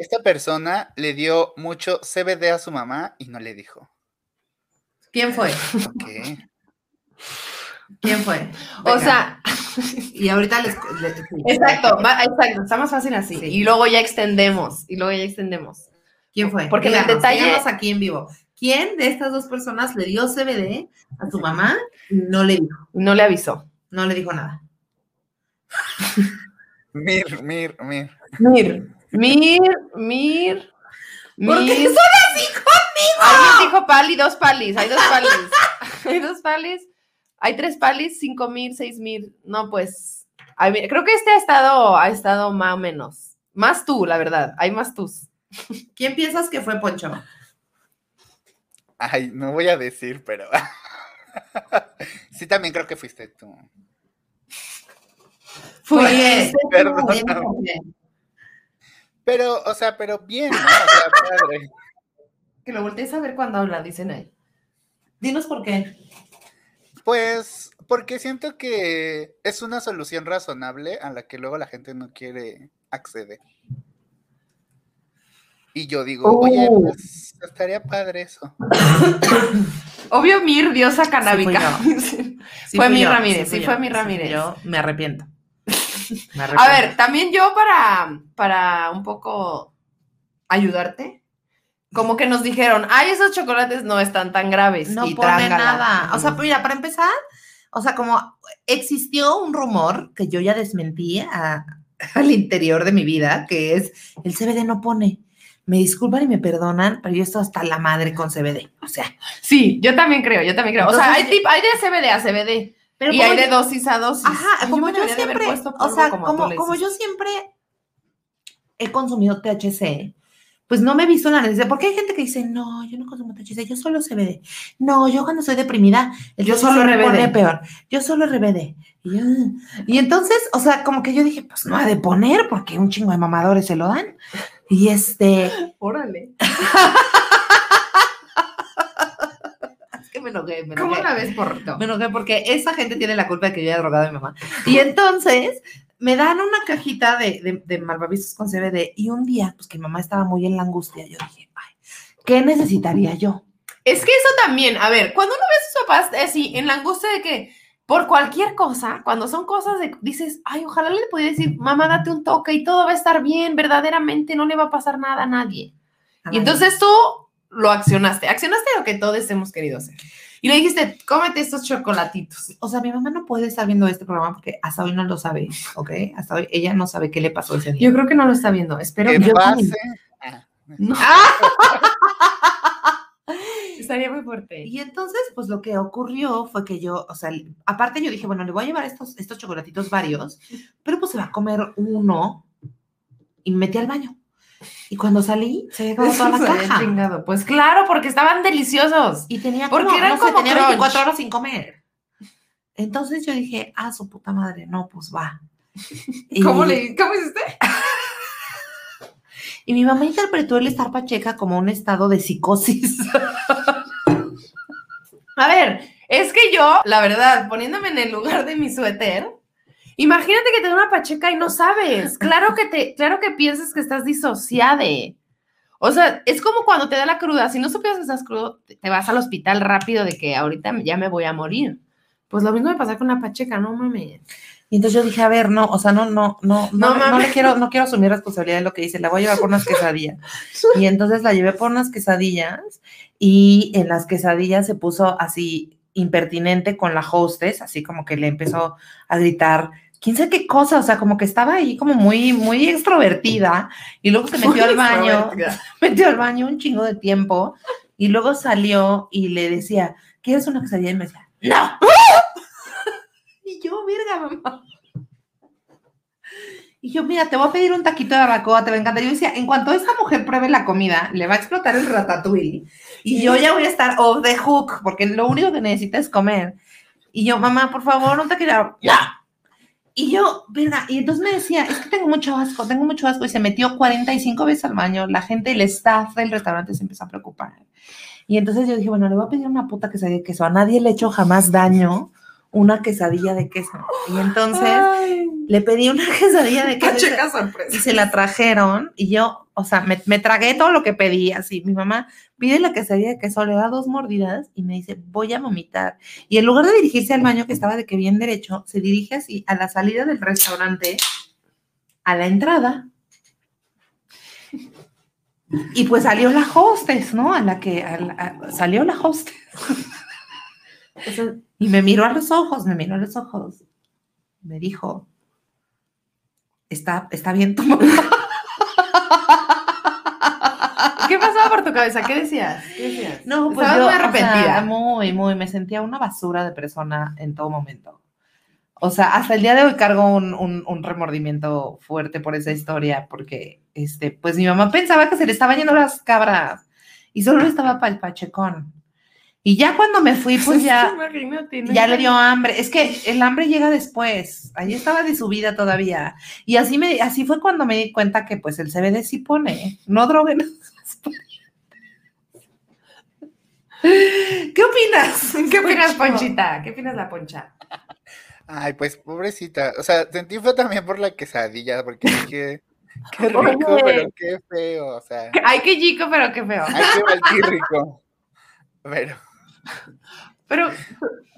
Esta persona le dio mucho CBD a su mamá y no le dijo. ¿Quién fue? ¿Qué? ¿Quién fue? <laughs> O sea, <laughs> y ahorita les. exacto, va- exacto, está más fácil así. Sí. Y luego ya extendemos, y luego ya extendemos. ¿Quién fue? Porque en el Díganos, detalle- díganos aquí en vivo. ¿Quién de estas dos personas le dio CBD a su mamá y no le dijo? Y no le avisó. No le dijo nada. Mir, mir, mir. Mir, Mir, Mir. ¿Por qué son así conmigo? Alguien dijo pali, dos palis, hay dos palis. <laughs> hay dos palis, hay tres palis, cinco mil, seis mil. No, pues, creo que este ha estado, ha estado más o menos. Más tú, la verdad, hay más tus. ¿Quién piensas que fue Poncho? Ay, no voy a decir, pero. <laughs> sí, también creo que fuiste tú. Fuiste tú, Perdón. Pero, o sea, pero bien, ¿no? O sea, padre. <laughs> Que lo voltees a ver cuando habla, dicen ahí. Dinos por qué. Pues, porque siento que es una solución razonable a la que luego la gente no quiere acceder. Y yo digo, oye, Oh. pues estaría padre eso. <coughs> Obvio, Mir, diosa canábica. <laughs> Sí Fue mi yo, Ramírez, sí fue yo, mi sí Ramírez. Yo me arrepiento. A ver, también yo para, para un poco ayudarte, como que nos dijeron, ay, esos chocolates no están tan graves. no y pone trángala. nada. O sea, mira, para empezar, o sea, como existió un rumor que yo ya desmentí a- al interior de mi vida, que es el CBD no pone. Me disculpan y me perdonan, pero yo estoy hasta la madre con CBD. O sea, Sí, yo también creo, yo también creo. o sea, hay, tip- hay de CBD a CBD pero y hay de dosis a dosis. Ajá, Ay, como yo siempre, o sea, como como, yo siempre he consumido THC, pues no me he visto la necesidad, porque hay gente que dice, no, yo no consumo THC, yo solo CBD. No, yo cuando estoy deprimida, el Yo THC solo me pone peor. Yo solo RBD. Y, yo, y entonces, o sea, como que yo dije, pues no ha de poner, porque un chingo de mamadores se lo dan. Y este, <laughs> Órale. <laughs> que me enojé, me ¿Cómo enojé. la ves, porrito? Me enojé porque esa gente tiene la culpa de que yo haya drogado a mi mamá. Y entonces me dan una cajita de, de, de malvaviscos con CBD y un día, pues que mi mamá estaba muy en la angustia, yo dije, ay, ¿qué necesitaría yo? Es que eso también, a ver, cuando uno ve a sus papás así, en la angustia de que por cualquier cosa, cuando son cosas de, dices, ay, ojalá le pudiera decir, mamá, date un toque y todo va a estar bien, verdaderamente no le va a pasar nada a nadie. Y entonces tú lo accionaste, accionaste lo que todos hemos querido hacer. Y le dijiste, cómete estos chocolatitos. O sea, mi mamá no puede estar viendo este programa porque hasta hoy no lo sabe, ¿ok? Hasta hoy ella no sabe qué le pasó ese día. Yo creo que no lo está viendo, espero Que pase. Ah, no. <laughs> Estaría muy fuerte. Y entonces, pues lo que ocurrió fue que yo, o sea, aparte yo dije, bueno, le voy a llevar estos, estos chocolatitos varios, pero pues se va a comer uno y me metí al baño. Y cuando salí, se había acabado <laughs> toda la caja. chingado. Pues claro, porque estaban deliciosos. Y tenía Porque como, eran no sé, como tenía crunch. 24 horas sin comer. Entonces yo dije, ah, su puta madre, no, pues va. <laughs> Y- ¿Cómo le cómo hiciste? <laughs> Y mi mamá interpretó el estar pacheca como un estado de psicosis. A ver, es que yo, la verdad, poniéndome en el lugar de mi suéter, imagínate que te da una pacheca y no sabes. Claro que te, claro que piensas que estás disociade. O sea, es como cuando te da la cruda. Si no supieras que estás crudo, te vas al hospital rápido de que ahorita ya me voy a morir. Pues lo mismo me pasa con la pacheca, no mames. Y entonces yo dije, a ver, no, o sea, no, no, no, no, No no, le quiero, no quiero asumir responsabilidad de lo que hice, la voy a llevar por unas quesadillas. Y entonces la llevé por unas quesadillas y en las quesadillas se puso así impertinente con la hostess, así como que le empezó a gritar, quién sabe qué cosa, o sea, como que estaba ahí como muy, muy extrovertida y luego se metió al baño, <laughs> metió al baño un chingo de tiempo y luego salió y le decía, ¿quieres una quesadilla? Y me decía, ¡no! <laughs> y yo, verga, mamá. Y yo, mira, te voy a pedir un taquito de barbacoa, te va a encantar. Yo decía, en cuanto esta mujer pruebe la comida, le va a explotar el ratatouille. Y yo ya voy a estar off the hook, porque lo único que necesita es comer. Y yo, mamá, por favor, un taquito de barbacoa. Y yo, verga, y entonces me decía, es que tengo mucho asco, tengo mucho asco. Y se metió 45 veces al baño. La gente, el staff del restaurante se empezó a preocupar. Y entonces yo dije, bueno, le voy a pedir una puta quesadilla de queso. A nadie le he hecho jamás daño una quesadilla de queso. Y entonces le pedí una <laughs> quesadilla de queso. y se- Pacheca sorpresa. y se la trajeron y yo, o sea, me, tragué todo lo que pedí, así. Mi mamá pide la quesadilla de queso, le da dos mordidas y me dice, voy a vomitar. Y en lugar de dirigirse al baño que estaba de que bien derecho, se dirige así a la salida del restaurante, a la entrada. Y pues salió la hostess, ¿no? A la que salió la sea, <laughs> Y me miró a los ojos, me miró a los ojos. Me dijo, está, está bien tu mamá. <laughs> ¿Qué pasaba por tu cabeza? ¿Qué decías? ¿Qué decías? No, pues Estabas yo, muy o sea, arrepentida. muy, muy, me sentía una basura de persona en todo momento. O sea, hasta el día de hoy cargo un, un- un remordimiento fuerte por esa historia, porque, este, pues mi mamá pensaba que se le estaban yendo las cabras y solo estaba para el pachecón. Y ya cuando me fui, pues <laughs> ya, ya le dio hambre. Es que el hambre llega después. Ahí estaba de su vida todavía. Y así me, así fue cuando me di cuenta que pues el CBD sí pone. No droguen. ¿Qué opinas? <laughs> ¿Qué opinas, Ponchita? ¿Qué opinas la Poncha? Ay, pues pobrecita. O sea, sentí fue también por la quesadilla, porque dije, <laughs> qué rico, Oye. pero qué feo. O sea, <laughs> Ay, qué chico, pero qué feo. ay, qué mal, qué rico. Pero, Pero,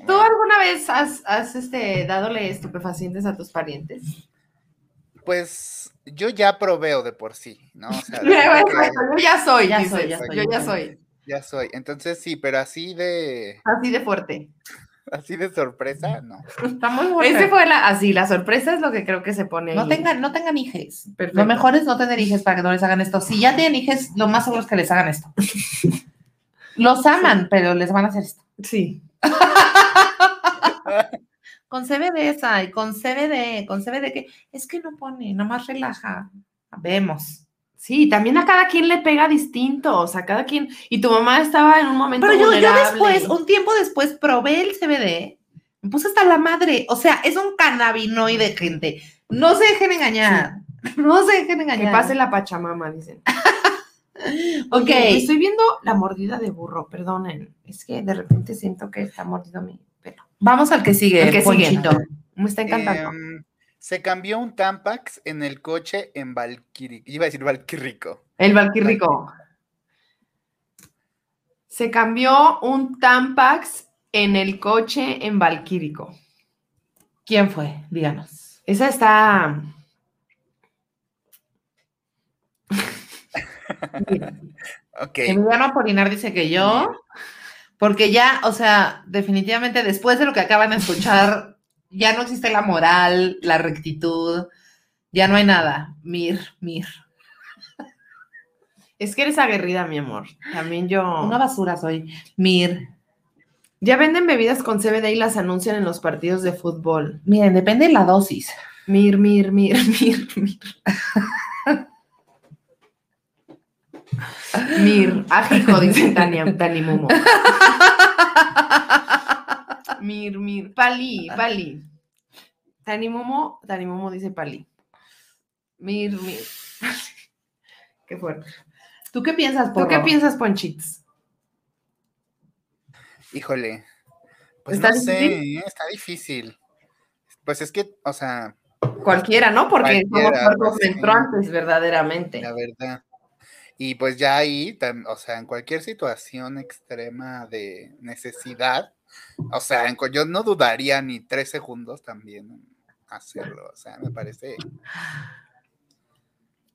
¿tú alguna vez has, has este, dadole estupefacientes a tus parientes? Pues, yo ya proveo de por sí, ¿no? O sea, <laughs> yo ya soy, Ya soy, ya soy. yo ya soy. ya soy. Entonces sí, pero así de, Así de fuerte. <laughs> así de sorpresa, no. Está muy bueno. Ese fue la, así, la sorpresa es lo que creo que se pone No ahí. tengan, no tengan hijes. Perfecto. Lo mejor es no tener hijes para que no les hagan esto. Si ya tienen hijes, lo más seguro es que les hagan esto. <laughs> Los aman, pero les van a hacer esto. Sí. Con CBD, y con CBD, con CBD que es que no pone, nomás relaja. Vemos. Sí, también a cada quien le pega distinto, o sea, cada quien, y tu mamá estaba en un momento Pero yo, yo después, un tiempo después, probé el CBD, me puse hasta la madre. O sea, es un cannabinoide, gente. No se dejen engañar. <laughs> No se dejen que engañar. pase la pachamama, dicen. <laughs> Ok. Oye, estoy viendo la mordida de burro, perdonen, es que de repente siento que está mordido mi. Vamos al que sigue, El que sigue. Me está encantando. Em, se cambió un Tampax en el coche en Valquirico. Iba a decir Valquirico. El Valquirrico. Se cambió un Tampax en el coche en Valquírico. ¿Quién fue? Díganos. Esa está. <laughs> Ok. Emiliano Apolinar dice que yo, porque ya, o sea, definitivamente después de lo que acaban de escuchar, <laughs> ya no existe la moral, la rectitud, ya no hay nada. Mir, mir. Es que eres aguerrida, mi amor. También yo. Una basura soy. Mir. Ya venden bebidas con CBD y las anuncian en los partidos de fútbol. Miren, depende de la dosis. Mir, mir, mir, <laughs> mir, mir. Mir. Ajico, dice Tania, Tani Momo. Mir, mir. Pali, pali. Tani Momo, Tani Momo dice pali. Mir, mir. <laughs> Qué fuerte. ¿Tú qué piensas, ¿Tú qué piensas, Ponchits? Híjole. Pues ¿Está no sé, difícil? ¿eh? está difícil. Pues es que, o sea, Cualquiera, ¿no? Porque somos cuerpos pues, sí. verdaderamente. la verdad. Y pues ya ahí, o sea, en cualquier situación extrema de necesidad, o sea, yo no dudaría ni tres segundos también en hacerlo. O sea, me parece.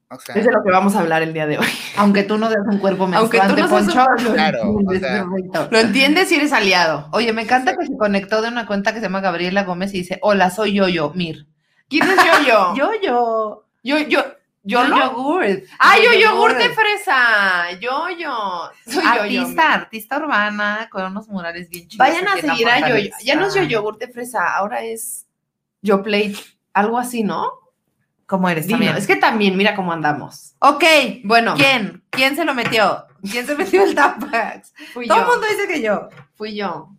O sea, Es de lo que vamos a hablar el día de hoy. Aunque tú no seas un cuerpo <laughs> Aunque tú no un Poncho, lo Claro, o sea. Lo entiendes si eres aliado. Oye, me encanta que se conectó de una cuenta que se llama Gabriela Gómez y dice, hola, soy Yoyo, Mir. ¿Quién es yo-yo? Yo-Yo. <laughs> Yo, yo, yo, no. yogurt. Ah, yo, Yo yogur yogurt. de fresa. Yo, yo. Soy yo, yo. Artista, artista urbana, con unos murales bien chidos. Vayan a seguir a yo. Ya no es yo yogur de fresa, ahora es yo play, algo así, ¿no? ¿Cómo eres Dino, también? es que también, mira cómo andamos. Ok, Bueno, ¿quién? ¿Quién se lo metió? ¿Quién se metió el Tampax? fui Todo yo. el mundo dice que yo. Fui yo.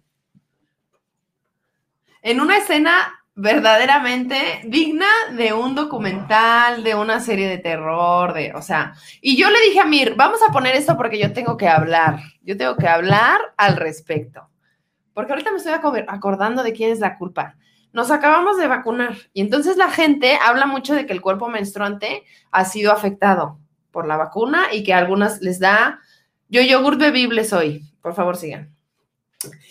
En una escena verdaderamente digna de un documental, de una serie de terror, de, o sea, y yo le dije a Mir, vamos a poner esto porque yo tengo que hablar, yo tengo que hablar al respecto. Porque ahorita me estoy aco- acordando de quién es la culpa. Nos acabamos de vacunar y entonces la gente habla mucho de que el cuerpo menstruante ha sido afectado por la vacuna y que a algunas les da, yo yogur bebible soy, por favor sigan.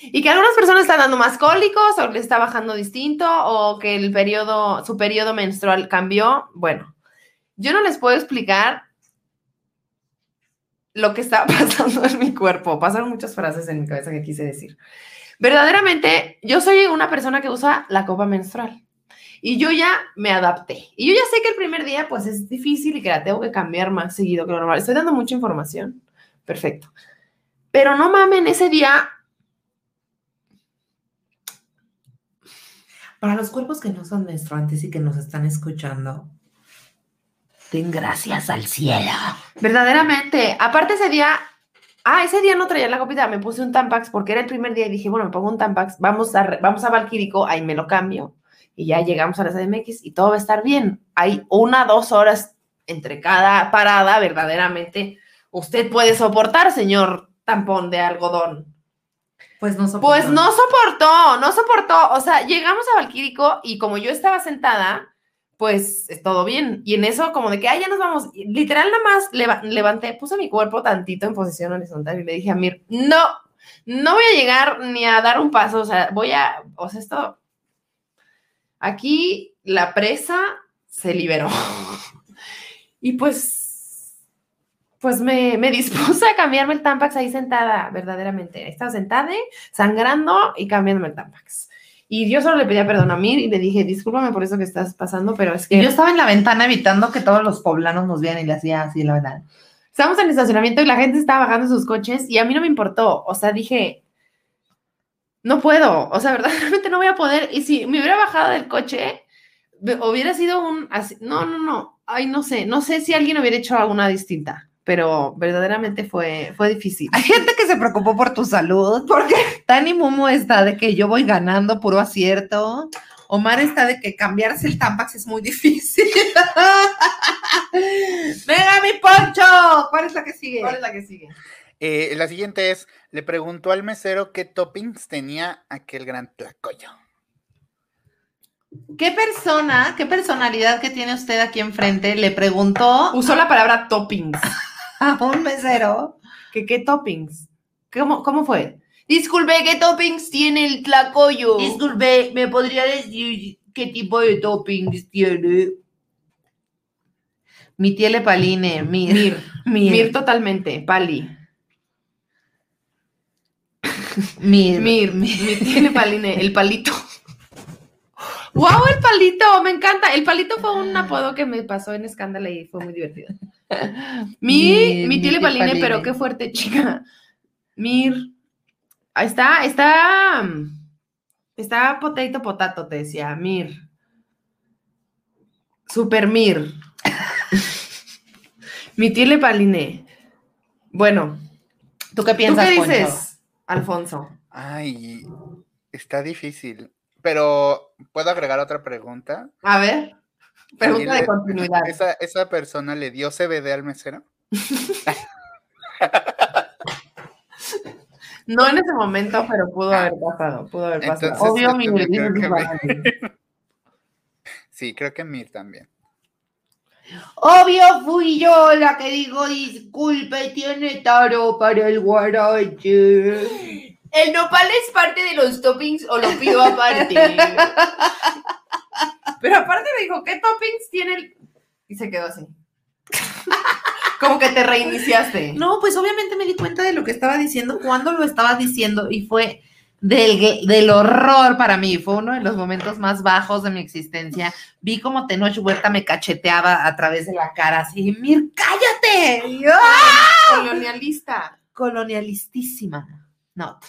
Y que algunas personas están dando más cólicos o le está bajando distinto o que el periodo, su periodo menstrual cambió. Bueno, yo no les puedo explicar lo que está <laughs> pasando en mi cuerpo. Pasaron muchas frases en mi cabeza que quise decir. Verdaderamente, yo soy una persona que usa la copa menstrual. Y yo ya me adapté. Y yo ya sé que el primer día, pues es difícil y que la tengo que cambiar más seguido que lo normal. Estoy dando mucha información. Perfecto. Pero no mamen, ese día Para los cuerpos que no son menstruantes y que nos están escuchando, den gracias al cielo. Verdaderamente. Aparte ese día, ah, ese día no traía la copita, me puse un Tampax porque era el primer día y dije, bueno, me pongo un Tampax, vamos a, vamos a Valquírico, ahí me lo cambio. Y ya llegamos a la CDMX y todo va a estar bien. Hay una, dos horas entre cada parada, verdaderamente. Usted puede soportar, señor tampón de algodón. Pues no Pues no soportó, no soportó. O sea, llegamos a Valquírico y como yo estaba sentada, pues es todo bien. Y en eso, como de que, ah, ya nos vamos. Y Literal, nada más leva- levanté, puse mi cuerpo tantito en posición horizontal y le dije a Mir, no, no voy a llegar ni a dar un paso. O sea, voy a, o sea, esto, aquí la presa se liberó. <laughs> y pues, pues me, me <laughs> dispuse a cambiarme el Tampax ahí sentada, verdaderamente. Estaba sentada, sangrando y cambiándome el Tampax. Y yo solo le pedía perdón a Mir y le dije, discúlpame por eso que estás pasando, pero es que Y yo estaba en la ventana evitando que todos los poblanos nos vieran y le hacía así, la verdad. estábamos en el estacionamiento y la gente estaba bajando sus coches y a mí no me importó. O sea, dije, no puedo. O sea, <laughs> verdaderamente no voy a poder. Y si me hubiera bajado del coche, hubiera sido un... así- no, no, no. Ay, no sé. No sé si alguien hubiera hecho alguna distinta, pero verdaderamente fue, fue difícil. Hay gente que se preocupó por tu salud. ¿Por qué? <laughs> Tani Momo está de que yo voy ganando puro acierto. Omar está de que cambiarse el Tampax es muy difícil. <laughs> Venga, mi Poncho. ¿Cuál es la que sigue? ¿Cuál es la que sigue? Eh, la siguiente es, le preguntó al mesero qué toppings tenía aquel gran tlacoyo. ¿Qué persona, qué personalidad que tiene usted aquí enfrente le preguntó Usó la palabra toppings. <laughs> <laughs> a un mesero? ¿Qué, qué toppings? ¿Cómo, ¿Cómo fue? Disculpe, ¿qué toppings tiene el tlacoyo? Disculpe, ¿me podría decir qué tipo de toppings tiene? Mi tiele paline, mir, Mir. <laughs> mir, Mir totalmente, Pali. mir, Mir, Mir tiene paline, el palito. <laughs> ¡Wow, el palito! Me encanta. El palito fue un apodo que me pasó en Escándalo y fue muy divertido. <laughs> Mi, mi mi tía paline, Paline. pero qué fuerte, <laughs> chica. Mir. Ahí está, está. Está potato potato, te decía. Mir. Super Mir. <laughs> mi tiene paline. Bueno, ¿Tú qué ¿tú piensas, Poncho? dices, Alfonso? Ay, está difícil. Pero, ¿puedo agregar otra pregunta? A ver, pregunta de continuidad. ¿Esa, ¿Esa persona le dio CBD al mesero? <laughs> No en ese momento, pero pudo haber pasado, pudo haber pasado. Entonces, Obvio, mi creo. <laughs> Sí, creo que Mir también. Obvio fui yo la que digo disculpe, tiene taro para el guarache. ¿El nopal es parte de los toppings o lo pido aparte? <laughs> Pero aparte me dijo, ¿qué toppings tiene el...? Y se quedó así. <laughs> Como que te reiniciaste. No, pues obviamente me di cuenta de lo que estaba diciendo cuando lo estaba diciendo y fue del, del horror para mí. Fue uno de los momentos más bajos de mi existencia. Vi como Tenoch Huerta me cacheteaba a través de la cara así, Mir, cállate. Y yo, ¡ah! Colonialista. colonialistísima. No,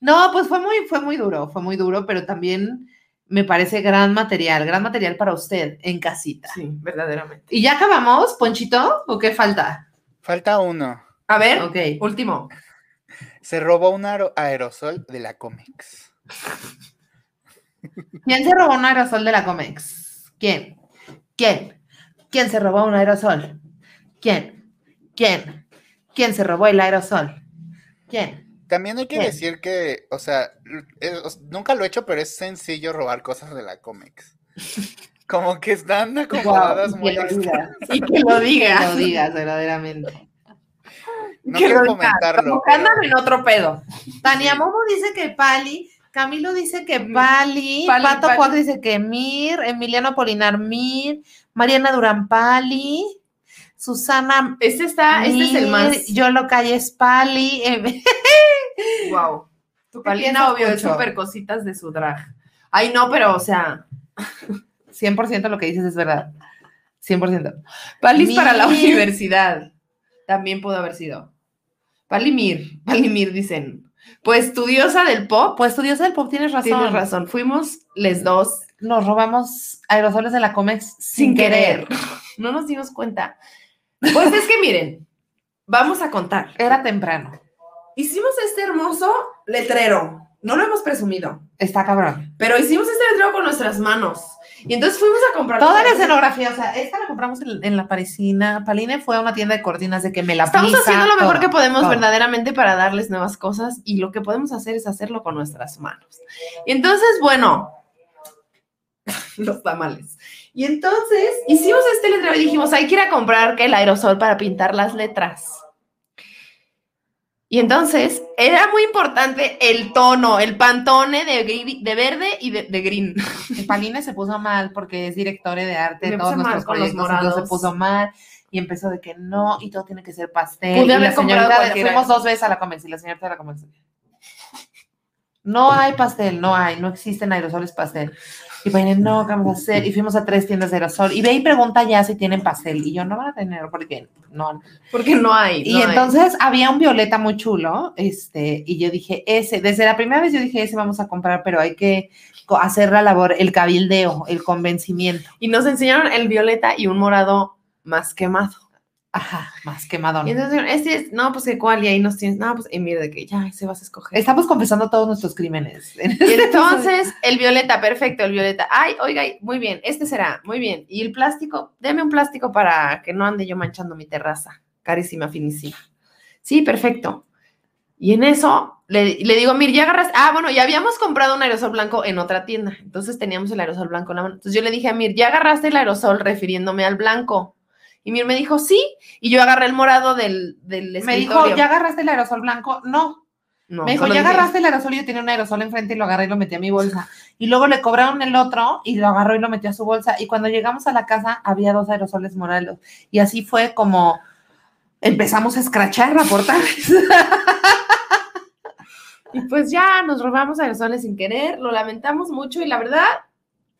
no, pues fue muy, fue muy duro, fue muy duro, pero también me parece gran material, gran material para usted en casita. Sí, verdaderamente. ¿Y ya acabamos, Ponchito? ¿O qué falta? Falta uno. A ver, Ok. último. Se robó un aero- aerosol de la Comex. ¿Quién se robó un aerosol de la Comex? ¿Quién? ¿Quién? ¿Quién se robó un aerosol? ¿Quién? ¿Quién? ¿Quién se robó el aerosol? ¿Quién? También hay que decir que, o sea, nunca lo he hecho, pero es sencillo robar cosas de la Comex. <laughs> Como que están acomodadas Guau, muy <laughs> que lo digas, Y que lo que diga. lo digas verdaderamente. <laughs> No que quiero lo comentarlo. Andan en otro pedo. Tania Sí. Momo dice que Pali, Camilo dice que Pali, Pali, Pato Pali. Cuac dice que Mir, Emiliano Polinar Mir, Mariana Durán Pali, Susana Este está, este es el Mir, más. Yolo Calles Pali, em- <laughs> Wow. ¿Tú Palina, obvio, súper cositas de su drag. Ay, no, pero, o sea, 100% lo que dices es verdad. 100%. Palis para la Mir. universidad. También pudo haber sido. Palimir, Palimir dicen. Pues estudiosa del pop, Pues tu diosa del pop tienes razón. tienes razón. Fuimos les dos Nos robamos aerosoles de la Comex sin, sin querer. querer. <laughs> No nos dimos cuenta. Pues es que miren, vamos a contar. Era temprano. Hicimos este hermoso letrero. No lo hemos presumido, Está cabrón. pero hicimos este letrero con nuestras manos. Y entonces fuimos a comprar. Toda la escenografía, o sea, esta la compramos en, en la parisina. Paline fue a una tienda de cortinas de que me la Estamos plisa, haciendo lo mejor todo, que podemos todo. verdaderamente para darles nuevas cosas y lo que podemos hacer es hacerlo con nuestras manos. Y entonces, bueno, <laughs> los tamales. Y entonces hicimos este letrero y dijimos, hay que ir a comprar el aerosol para pintar las letras. Y entonces era muy importante el tono, el pantone de, de verde y de, de green. Y Paline se puso mal porque es directora de arte, Me todos nuestros con los proyectos, entonces se puso mal y empezó de que no, y todo tiene que ser pastel. Pude haber la comprado cualquiera. fuimos dos veces a la y la señorita de la Comex. No hay pastel, no hay, no existen aerosoles pastel. Y Paline, no, ¿qué vamos a hacer? Y fuimos a tres tiendas de aerosol y ve y pregunta ya si tienen pastel. Y yo, no van a tener, porque no, Porque no hay. Y no hay. entonces había un violeta muy chulo, este, y yo dije, ese, desde la primera vez yo dije, ese vamos a comprar, pero hay que hacer la labor, el cabildeo, el convencimiento. Y nos enseñaron el violeta y un morado más quemado. Ajá, más quemadón. Y entonces, este es, no, pues que cuál, y ahí nos tienes, no, pues, y mira, de que ya, ese vas a escoger. Estamos confesando todos nuestros crímenes. Y entonces, el violeta, perfecto, el violeta. Ay, oiga, muy bien, este será, muy bien. Y el plástico, deme un plástico para que no ande yo manchando mi terraza. Carísima, finísima. Sí, perfecto. Y en eso le, le digo, Mir, ya agarras. Ah, bueno, ya habíamos comprado un aerosol blanco en otra tienda. Entonces teníamos el aerosol blanco en la mano. Entonces yo le dije a Mir, ya agarraste el aerosol refiriéndome al blanco. Y Mir me dijo, sí. Y yo agarré el morado del, del Me dijo. ¿ya agarraste el aerosol blanco? No. No, me dijo, ¿ya agarraste el aerosol? Y yo tenía un aerosol enfrente y lo agarré y lo metí a mi bolsa. Y luego le cobraron el otro y lo agarró y lo metió a su bolsa. Y cuando llegamos a la casa había dos aerosoles morados. Y así fue como empezamos a escrachar reportajes. <laughs> Y pues ya nos robamos aerosoles sin querer, lo lamentamos mucho y la verdad,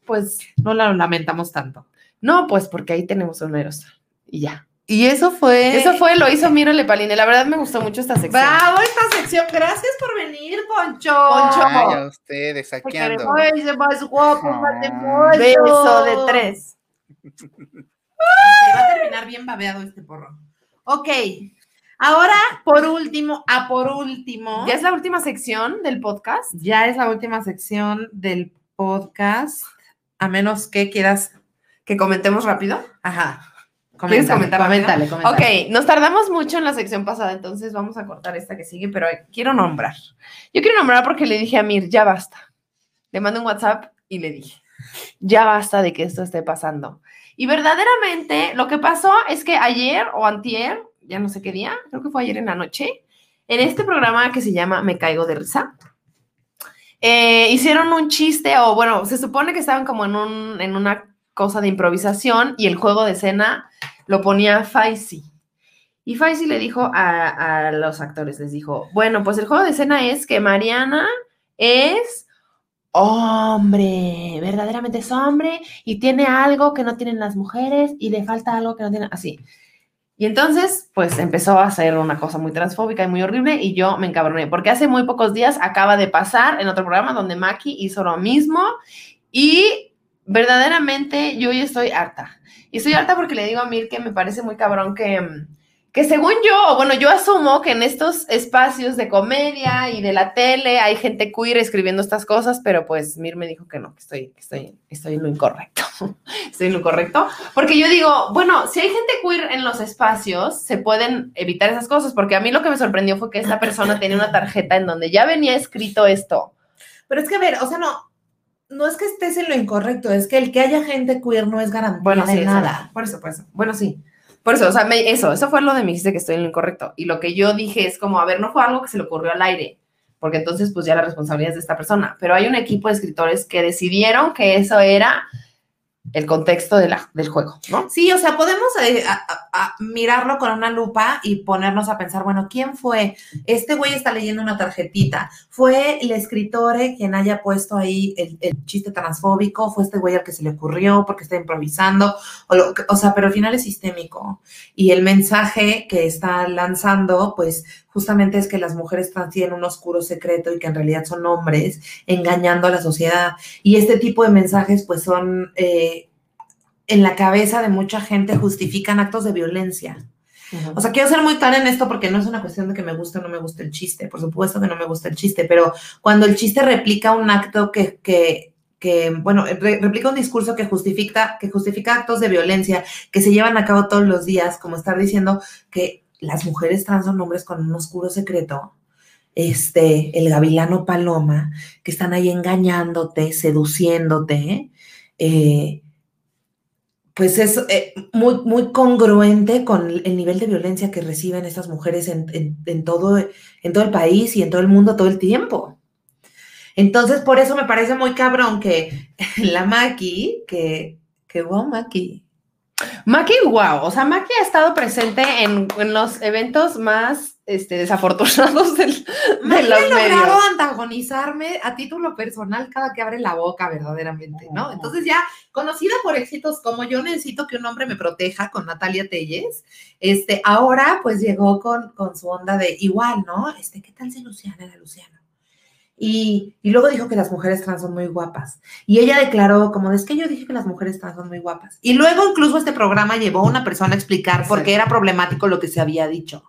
pues No lo lamentamos tanto. no, pues porque ahí tenemos un aerosol y ya. Y eso fue. Eso fue, lo hizo Miro Lepaline. La verdad me gustó mucho esta sección. Bravo esta sección. Gracias por venir, Poncho. Poncho. Ay, a ustedes, saqueando. Se más guapo, Ah. Beso de tres. Ok, va a terminar bien babeado este porro. Ok. Ahora, por último, a por último. Ya es la última sección del podcast. Ya es la última sección del podcast. A menos que quieras. Que comentemos rápido. Ajá. ¿Quieres comentar? coméntale, coméntale. Ok, nos tardamos mucho en la sección pasada, entonces vamos a cortar esta que sigue, pero quiero nombrar. Yo quiero nombrar porque le dije a Mir, ya basta. Le mandé un WhatsApp y le dije, ya basta de que esto esté pasando. Y verdaderamente lo que pasó es que ayer o antier, ya no sé qué día, creo que fue ayer en la noche, en este programa que se llama Me Caigo de Risa, eh, hicieron un chiste, o bueno, se supone que estaban como en, un, en una cosa de improvisación y el juego de escena lo ponía Faisy. Y Faisy le dijo a, a los actores, les dijo, bueno, pues el juego de escena es que Mariana es hombre, verdaderamente es hombre y tiene algo que no tienen las mujeres y le falta algo que no tienen, así. Y entonces, pues empezó a hacer una cosa muy transfóbica y muy horrible y yo me encabroné, porque hace muy pocos días acaba de pasar en otro programa donde Maki hizo lo mismo y verdaderamente yo ya estoy harta. Y estoy harta porque le digo a Mir que me parece muy cabrón que, que según yo, bueno, yo asumo que en estos espacios de comedia y de la tele hay gente queer escribiendo estas cosas, pero pues Mir me dijo que no, que estoy, estoy, estoy en lo incorrecto. <laughs> estoy en lo correcto. Porque yo digo, bueno, si hay gente queer en los espacios, se pueden evitar esas cosas, porque a mí lo que me sorprendió fue que esta persona tenía una tarjeta en donde ya venía escrito esto. Pero es que, a ver, o sea, no, no es que estés en lo incorrecto, es que el que haya gente queer no es garantía Bueno, de sí, eso, nada. por eso, por eso. Bueno, sí. Por eso, o sea, me- eso, eso fue lo de me dijiste que estoy en lo incorrecto. Y lo que yo dije es como, a ver, no fue algo que se le ocurrió al aire, porque entonces pues ya la responsabilidad es de esta persona. Pero hay un equipo de escritores que decidieron que eso era el contexto de la, del juego, ¿no? Sí, o sea, podemos eh, a- a- a mirarlo con una lupa y ponernos a pensar, bueno, ¿quién fue? Este güey está leyendo una tarjetita. ¿Fue el escritor eh, quien haya puesto ahí el, chiste transfóbico? ¿Fue este güey al que se le ocurrió porque está improvisando? O, lo o sea, pero al final es sistémico. Y el mensaje que está lanzando, pues justamente es que las mujeres trans tienen un oscuro secreto y que en realidad son hombres engañando a la sociedad. Y este tipo de mensajes, pues son... eh, en la cabeza de mucha gente justifican actos de violencia. O sea, quiero ser muy clara en esto porque no es una cuestión de que me guste o no me guste el chiste. Por supuesto que no me gusta el chiste, pero cuando el chiste replica un acto que, que, que bueno, re- replica un discurso que justifica, que justifica actos de violencia que se llevan a cabo todos los días, como estar diciendo que las mujeres trans son hombres con un oscuro secreto, este, el gavilano paloma, que están ahí engañándote, seduciéndote, eh, pues es eh, muy, muy congruente con el nivel de violencia que reciben estas mujeres en, en- en todo, en todo el país y en todo el mundo todo el tiempo. Entonces, por eso me parece muy cabrón que <laughs> la Maki, que, que wow, Maki. Maki, wow, o sea, Maki ha estado presente en, en los eventos más este, desafortunados del, de los ha logrado antagonizarme a título personal cada que abre la boca, verdaderamente, ¿no? Entonces ya, conocida por éxitos como yo necesito que un hombre me proteja con Natalia Telles, este, ahora pues llegó con, con su onda de igual, ¿no? Este, ¿qué tal si Luciana era Luciano? Y, y luego dijo que las mujeres trans son muy guapas. Y ella declaró como, es que yo dije que las mujeres trans son muy guapas. Y luego incluso este programa llevó a una persona a explicar por qué era problemático lo que se había dicho.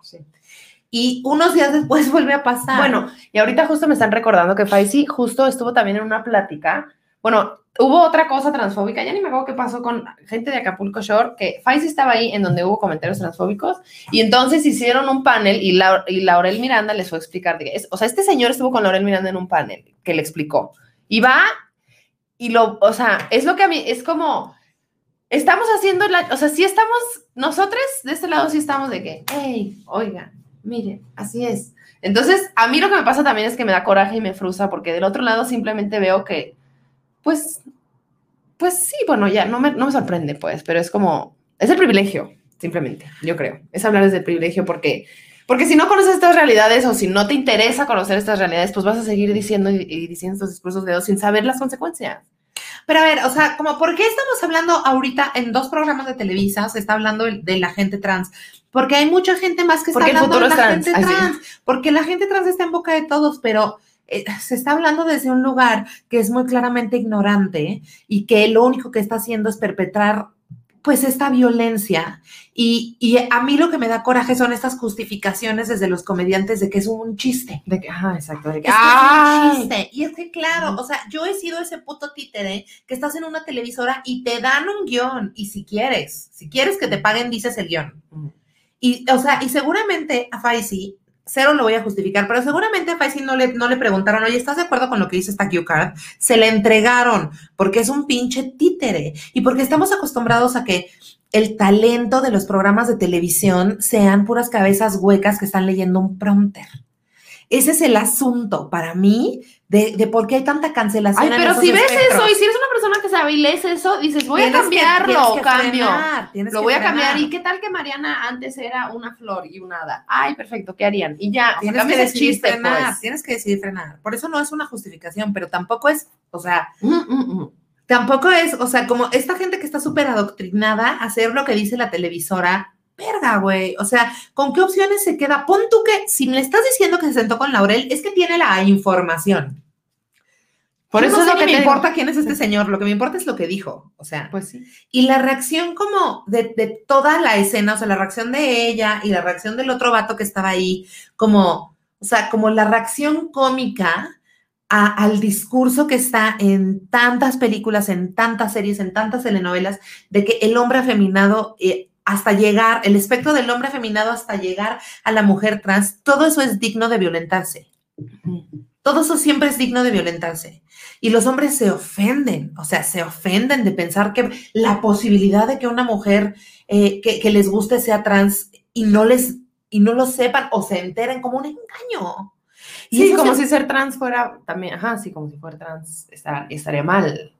Y unos días después <laughs> vuelve a pasar. Bueno, y ahorita justo me están recordando que Faisy justo estuvo también en una plática. Bueno, hubo otra cosa transfóbica, ya ni me acuerdo qué pasó con gente de Acapulco Shore, que Faisy estaba ahí en donde hubo comentarios transfóbicos, y entonces hicieron un panel y, Lau- y Laurel Miranda les fue a explicar, es- o sea, este señor estuvo con Laurel Miranda en un panel que le explicó, y va, y lo, o sea, es lo que a mí, es como, estamos haciendo, la, o sea, sí estamos, nosotros de este lado sí estamos de que, hey, oigan, miren, así es. Entonces, a mí lo que me pasa también es que me da coraje y me frustra porque del otro lado simplemente veo que, pues, pues sí, bueno, ya no me, no me sorprende, pues, pero es como, es el privilegio, simplemente, yo creo. Es hablar desde el privilegio porque, porque si no conoces estas realidades o si no te interesa conocer estas realidades, pues vas a seguir diciendo y, y diciendo estos discursos de odio sin saber las consecuencias. Pero a ver, o sea, como, ¿por qué estamos hablando ahorita en dos programas de Televisa? Se está hablando de, de la gente trans. Porque hay mucha gente más que está hablando de la trans. gente trans. Porque la gente trans está en boca de todos, pero eh, se está hablando desde un lugar que es muy claramente ignorante y que lo único que está haciendo es perpetrar pues esta violencia. Y, y, a mí lo que me da coraje son estas justificaciones desde los comediantes de que es un chiste. De que, ajá, exacto. De que, Es que ¡ay! es un chiste. Y es que, claro, o sea, yo he sido ese puto títere que estás en una televisora y te dan un guion. Y si quieres, si quieres que te paguen, dices el guion. Y, o sea, y seguramente a Faisy, cero lo voy a justificar, pero seguramente a Faisy no le, no le preguntaron, oye, ¿estás de acuerdo con lo que dice esta cue? Se le entregaron porque es un pinche títere y porque estamos acostumbrados a que el talento de los programas de televisión sean puras cabezas huecas que están leyendo un prompter. Ese es el asunto para mí de, de por qué hay tanta cancelación. Ay, pero si ves espectros. eso y si eres una persona que sabe y lees eso, dices, voy a Tienes cambiarlo, tienes que cambio. frenar, tienes Lo voy a frenar. cambiar. ¿Y qué tal que Mariana antes era una flor y un hada? Ay, perfecto, ¿qué harían? Y ya, o sea, Tienes que decidir chiste, frenar, pues. tienes que decidir frenar. Por eso no es una justificación, pero tampoco es, o sea, Mm, mm, mm. tampoco es, o sea, como esta gente que está súper adoctrinada a hacer lo que dice la televisora, verga, güey. O sea, ¿con qué opciones se queda? Pon tú que, si me estás diciendo que se sentó con Laurel, es que tiene la información. Por Yo eso no es lo que me digo. importa quién es este señor, lo que me importa es lo que dijo. O sea, Pues sí. y la reacción como de, de toda la escena, o sea, la reacción de ella y la reacción del otro vato que estaba ahí, como, o sea, como la reacción cómica a- al discurso que está en tantas películas, en tantas series, en tantas telenovelas, de que el hombre afeminado, eh, hasta llegar, el espectro del hombre afeminado hasta llegar a la mujer trans, todo eso es digno de violentarse. Todo eso siempre es digno de violentarse. Y los hombres se ofenden, o sea, se ofenden de pensar que la posibilidad de que una mujer eh, que, que les guste sea trans y no les y no lo sepan o se enteren como un engaño. Y Sí, como se- si ser trans fuera también, ajá, sí, como si fuera trans estar- estaría mal.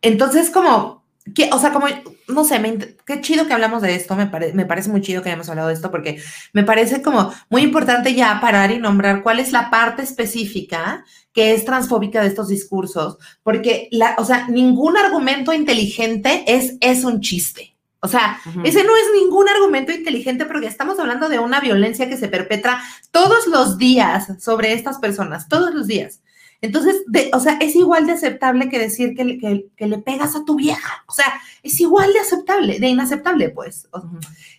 Entonces, como, que, o sea, como, no sé, me qué chido que hablamos de esto, me, pare- me parece muy chido que hayamos hablado de esto, porque me parece como muy importante ya parar y nombrar cuál es la parte específica que es transfóbica de estos discursos, porque, la, o sea, ningún argumento inteligente es, es un chiste. O sea, ese no es ningún argumento inteligente porque estamos hablando de una violencia que se perpetra todos los días sobre estas personas, todos los días. Entonces, de- o sea, es igual de aceptable que decir que, le- que- que le pegas a tu vieja. O sea, es igual de aceptable, de inaceptable, pues.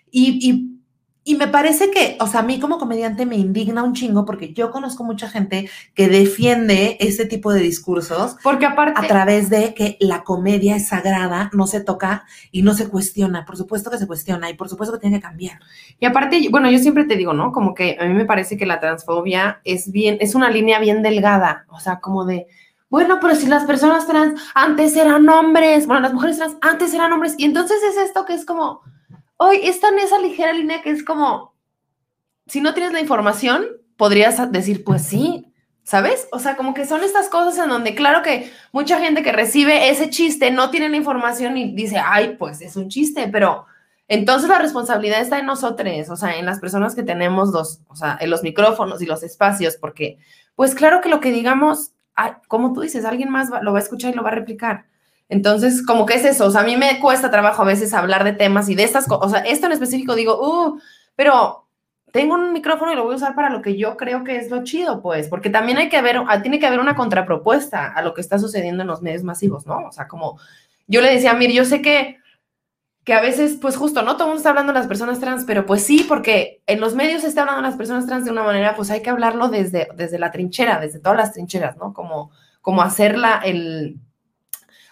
Y, y, y me parece que, o sea, a mí como comediante me indigna un chingo porque yo conozco mucha gente que defiende ese tipo de discursos Porque aparte, a través de que la comedia es sagrada, no se toca y no se cuestiona. Por supuesto que se cuestiona y por supuesto que tiene que cambiar. y aparte, bueno, yo siempre te digo, ¿no? Como que a mí me parece que la transfobia es bien, es una línea bien delgada, o sea, como de, bueno, pero si las personas trans antes eran hombres, bueno, las mujeres trans antes eran hombres, y entonces es esto que es como, hoy está en esa ligera línea que es como, si no tienes la información, podrías decir, pues sí, ¿sabes? O sea, como que son estas cosas en donde, claro que mucha gente que recibe ese chiste no tiene la información y dice, ay, pues es un chiste, pero entonces la responsabilidad está en nosotros, o sea, en las personas que tenemos los, o sea, en los micrófonos y los espacios, porque, pues claro que lo que digamos, como tú dices, alguien más lo va a escuchar y lo va a replicar. Entonces, como que es eso, o sea, a mí me cuesta trabajo a veces hablar de temas y de estas cosas, o sea, esto en específico digo, uh, pero tengo un micrófono y lo voy a usar para lo que yo creo que es lo chido, pues, porque también hay que haber, ah, tiene que haber una contrapropuesta a lo que está sucediendo en los medios masivos, ¿no? O sea, como yo le decía Mir, yo sé que, que a veces, pues justo, ¿no? Todo el mundo está hablando de las personas trans, pero pues sí, porque en los medios se está hablando de las personas trans de una manera, pues hay que hablarlo desde, desde la trinchera, desde todas las trincheras, ¿no? Como, como hacerla el...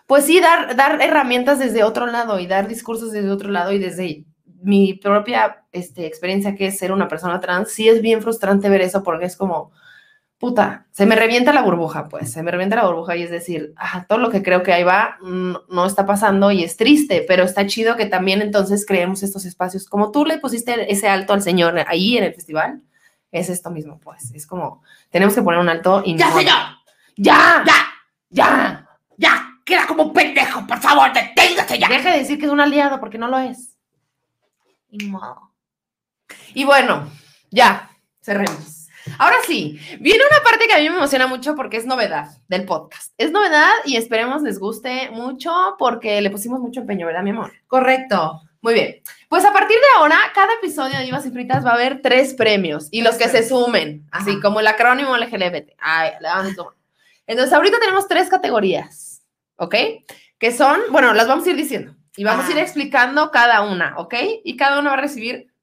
Pues sí, dar, dar herramientas desde otro lado y dar discursos desde otro lado y desde mi propia este, experiencia que es ser una persona trans, sí es bien frustrante ver eso porque es como, puta, se me revienta la burbuja, pues, se me revienta la burbuja y es decir, ah, todo lo que creo que ahí va no, no está pasando y es triste, pero está chido que también entonces creemos estos espacios, como tú le pusiste ese alto al señor ahí en el festival, es esto mismo, pues, es como, tenemos que poner un alto y ¡Ya, no- señor! ¡Ya! ¡Ya! ¡Ya! ¡Ya! ¡Queda como un pendejo! ¡Por favor, deténgase ya! Deja de decir que es un aliado porque no lo es. Modo. Y bueno, ya, cerremos. Ahora sí, viene una parte que a mí me emociona mucho porque es novedad del podcast. Es novedad y esperemos les guste mucho porque le pusimos mucho empeño, ¿verdad, mi amor? Correcto. Muy bien. Pues a partir de ahora, cada episodio de Divas y Fritas va a haber tres premios y los que se sumen, así Ajá. como el acrónimo LGBT. Ay, le vamos a. Entonces, ahorita tenemos tres categorías, ¿ok? Que son, bueno, las vamos a ir diciendo. Y vamos a ir explicando cada una, ¿ok? Y cada una va a recibir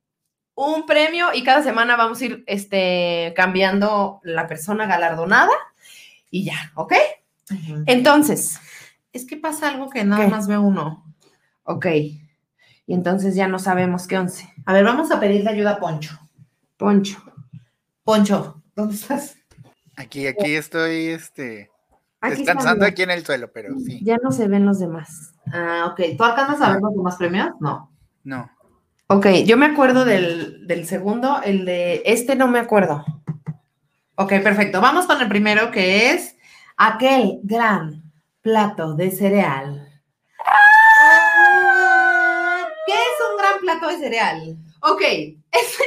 un premio y cada semana vamos a ir este, cambiando la persona galardonada y ya, ¿ok? Entonces, Es que pasa algo que nada ¿Qué? más ve uno. ok. Y entonces ya no sabemos qué once. A ver, vamos a pedirle ayuda a Poncho. Poncho. Poncho, ¿dónde estás? Aquí, aquí estoy, este, Aquí descansando aquí en el suelo, pero sí. Ya no se ven los demás. Ah, ok. ¿Tú alcanzas a ver los demás premios? No. No. Ok, yo me acuerdo del, del segundo, el de este no me acuerdo. Ok, perfecto. Vamos con el primero que es aquel gran plato de cereal. ¿Qué es un gran plato de cereal? Ok, <laughs> este,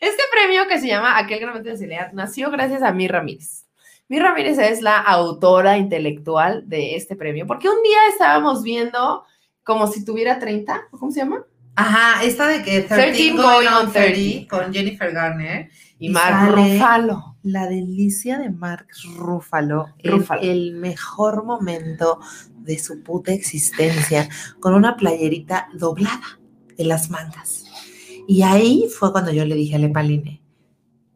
este premio que se llama Aquel Gran Momento de Celular nació gracias a Mir Ramírez. Mir Ramírez es la autora intelectual de este premio, porque un día estábamos viendo como si tuviera 30, ¿cómo se llama? Ajá, esta de que 13 13 going on on 30 con Jennifer Garner. Y, Y Mark Ruffalo. La delicia de Mark Ruffalo, Ruffalo. el mejor momento de su puta existencia, con una playerita doblada de las mangas. Y ahí fue cuando yo le dije a Lepaline,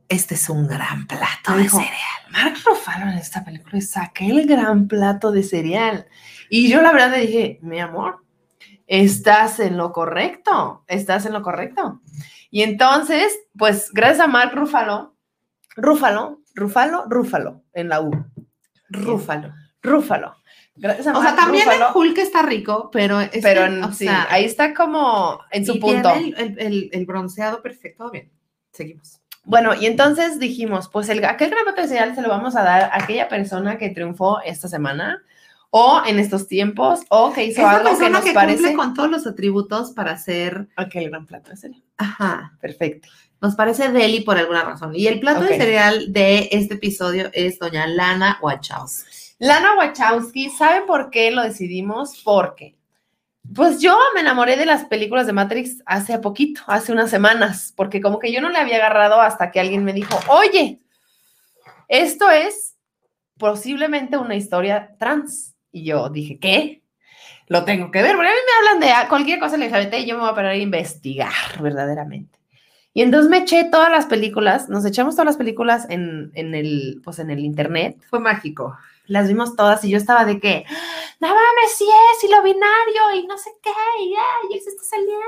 este es un gran plato Me de cereal. Mark Ruffalo en esta película es aquel gran plato de cereal. Y yo la verdad le dije, mi amor, estás en lo correcto, estás en lo correcto. Y entonces, pues gracias a Mark Ruffalo, Ruffalo, Ruffalo, Ruffalo, en la U, Rúfalo. Ruffalo. Gracias a O sea, Mark también Ruffalo, el Hulk está rico, pero, pero en- o sí, sea, ahí está como en su y punto. tiene El, el- el- el bronceado perfecto. Bien, seguimos. Bueno, y entonces dijimos, pues el, aquel gran plato de cereal se lo vamos a dar a aquella persona que triunfó esta semana o en estos tiempos o que hizo Esa algo que nos que parece cumple con todos los atributos para ser, aquel gran plato de cereal. ajá, Perfecto. nos parece deli por alguna razón. Y el plato de cereal de este episodio es doña Lana Wachowski. Lana Wachowski, ¿saben por qué lo decidimos? Porque, pues yo me enamoré de las películas de Matrix hace poquito, hace unas semanas, porque como que yo no le había agarrado hasta que alguien me dijo, oye, esto es posiblemente una historia trans. Y yo dije, ¿qué? Lo tengo que ver, porque a mí me hablan de cualquier cosa LGBT y yo me voy a parar a investigar verdaderamente. Y entonces me eché todas las películas, nos echamos todas las películas en, en el, pues en el internet Fue mágico. Las vimos todas y yo estaba de que, no mames, sí es, y lo binario, y no sé qué, y, ay, y se está saliendo,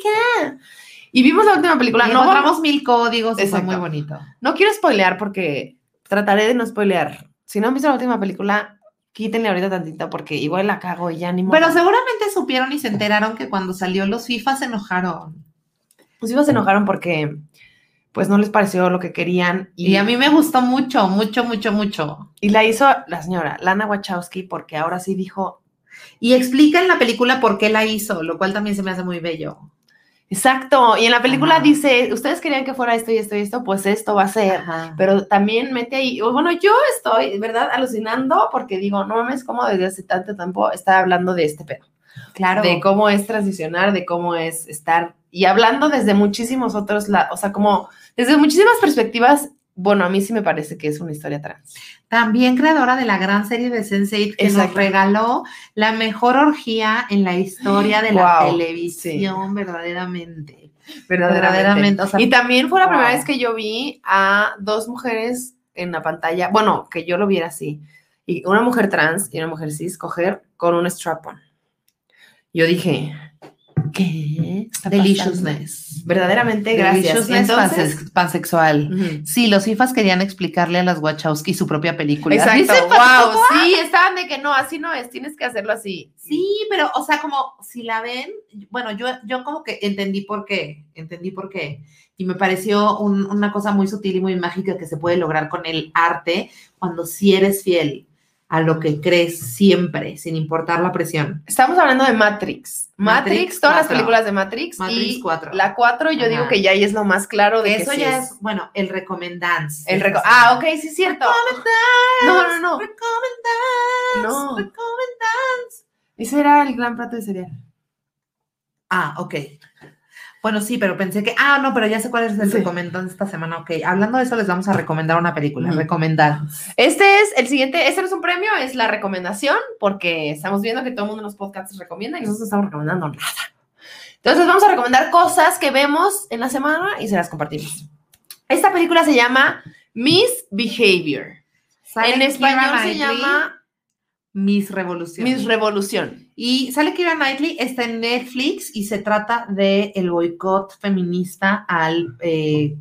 qué. Y vimos la última película. Y No, encontramos mil códigos y fue Exacto. muy bonito. no quiero spoilear porque trataré de no spoilear. Si no han visto la última película, quítenle ahorita tantito porque igual la cago y ya ni modo. Pero seguramente supieron y se enteraron que cuando salió los FIFA se enojaron. Pues igual se enojaron porque pues no les pareció lo que querían. Y, Y a mí me gustó mucho, mucho, mucho, mucho. y la hizo la señora Lana Wachowski porque ahora sí dijo, Y explica en la película por qué la hizo, lo cual también se me hace muy bello. exacto. Y en la película Ajá. dice, ustedes querían que fuera esto y esto y esto, pues esto va a ser. Ajá. pero también mete ahí, bueno, yo estoy, ¿verdad? Alucinando porque digo, no mames, como desde hace tanto tiempo está hablando de este pedo, Claro. de cómo es transicionar, de cómo es estar, y hablando desde muchísimos otros lados, o sea, como desde muchísimas perspectivas, bueno, a mí sí me parece que es una historia trans. También creadora de la gran serie de Sense8 que nos regaló la mejor orgía en la historia de la Guau, televisión, verdaderamente. Verdaderamente. O sea, Y también fue la primera wow. vez que yo vi a dos mujeres en la pantalla, bueno, que yo lo viera así, y una mujer trans y una mujer cis coger con un strap-on. Yo dije, ¿qué? deliciousness. Verdaderamente, gracias. Deliciousness Entonces, pansexual. Sí, los FIFAs querían explicarle a las Wachowski su propia película. exacto, wow, sí, estaban de que no, así no es, tienes que hacerlo así. Sí, pero, o sea, como si la ven, bueno, yo, yo como que entendí por qué, entendí por qué. Y me pareció un- una cosa muy sutil y muy mágica que se puede lograr con el arte cuando sí eres fiel a lo que crees siempre, sin importar la presión. Estamos hablando de Matrix. Matrix, Matrix todas las películas de Matrix. Matrix y 4. La 4, yo digo que ya ahí es lo más claro de que Eso sí ya es. es, bueno, el recomendance. El reco- ah, ok, sí es cierto. No, no, no. Recomendance. No. Recomendance. Ese era el gran plato de cereal. Ah, ok. Bueno, sí, pero pensé que, ah, no, pero ya sé cuál es el Sí. recomendado esta semana. Ok, hablando de eso, les vamos a recomendar una película. Ujú. Recomendar. Este es el siguiente, este no es un premio, es la recomendación, porque estamos viendo que todo el mundo en los podcasts recomienda y nosotros no estamos recomendando nada. Entonces vamos a recomendar cosas que vemos en la semana y se las compartimos. Esta película se llama Misbehavior. Sale en español se Knightley, llama Miss Revolución. Miss Revolución. Y sale Kira Knightley, está en Netflix y se trata de el boicot feminista al eh,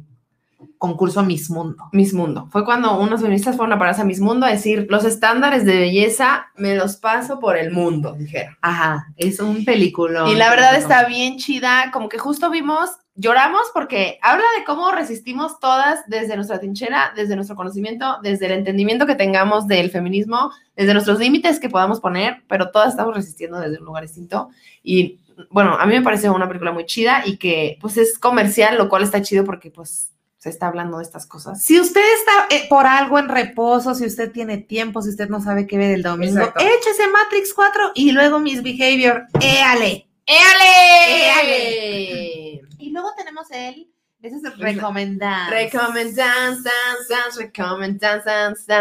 concurso Miss Mundo. Miss Mundo. Fue cuando unos feministas fueron a pararse a Miss Mundo a decir, los estándares de belleza me los paso por el mundo, dijeron. Ajá, es un película. Y la verdad está bien chida, como que justo vimos, lloramos porque habla de cómo resistimos todas desde nuestra trinchera, desde nuestro conocimiento, desde el entendimiento que tengamos del feminismo, desde nuestros límites que podamos poner, pero todas estamos resistiendo desde un lugar distinto. Y bueno, a mí me parece una película muy chida y que pues es comercial, lo cual está chido porque pues se está hablando de estas cosas. Si usted está eh, por algo en reposo, si usted tiene tiempo, si usted no sabe qué ver el domingo, Exacto. échese Matrix 4 y luego Miss Behavior, éale. ¡Éale! ¡Éale! Y luego tenemos el, ese es el recomendar. Recomendanzas, dance, dance. Recomendance.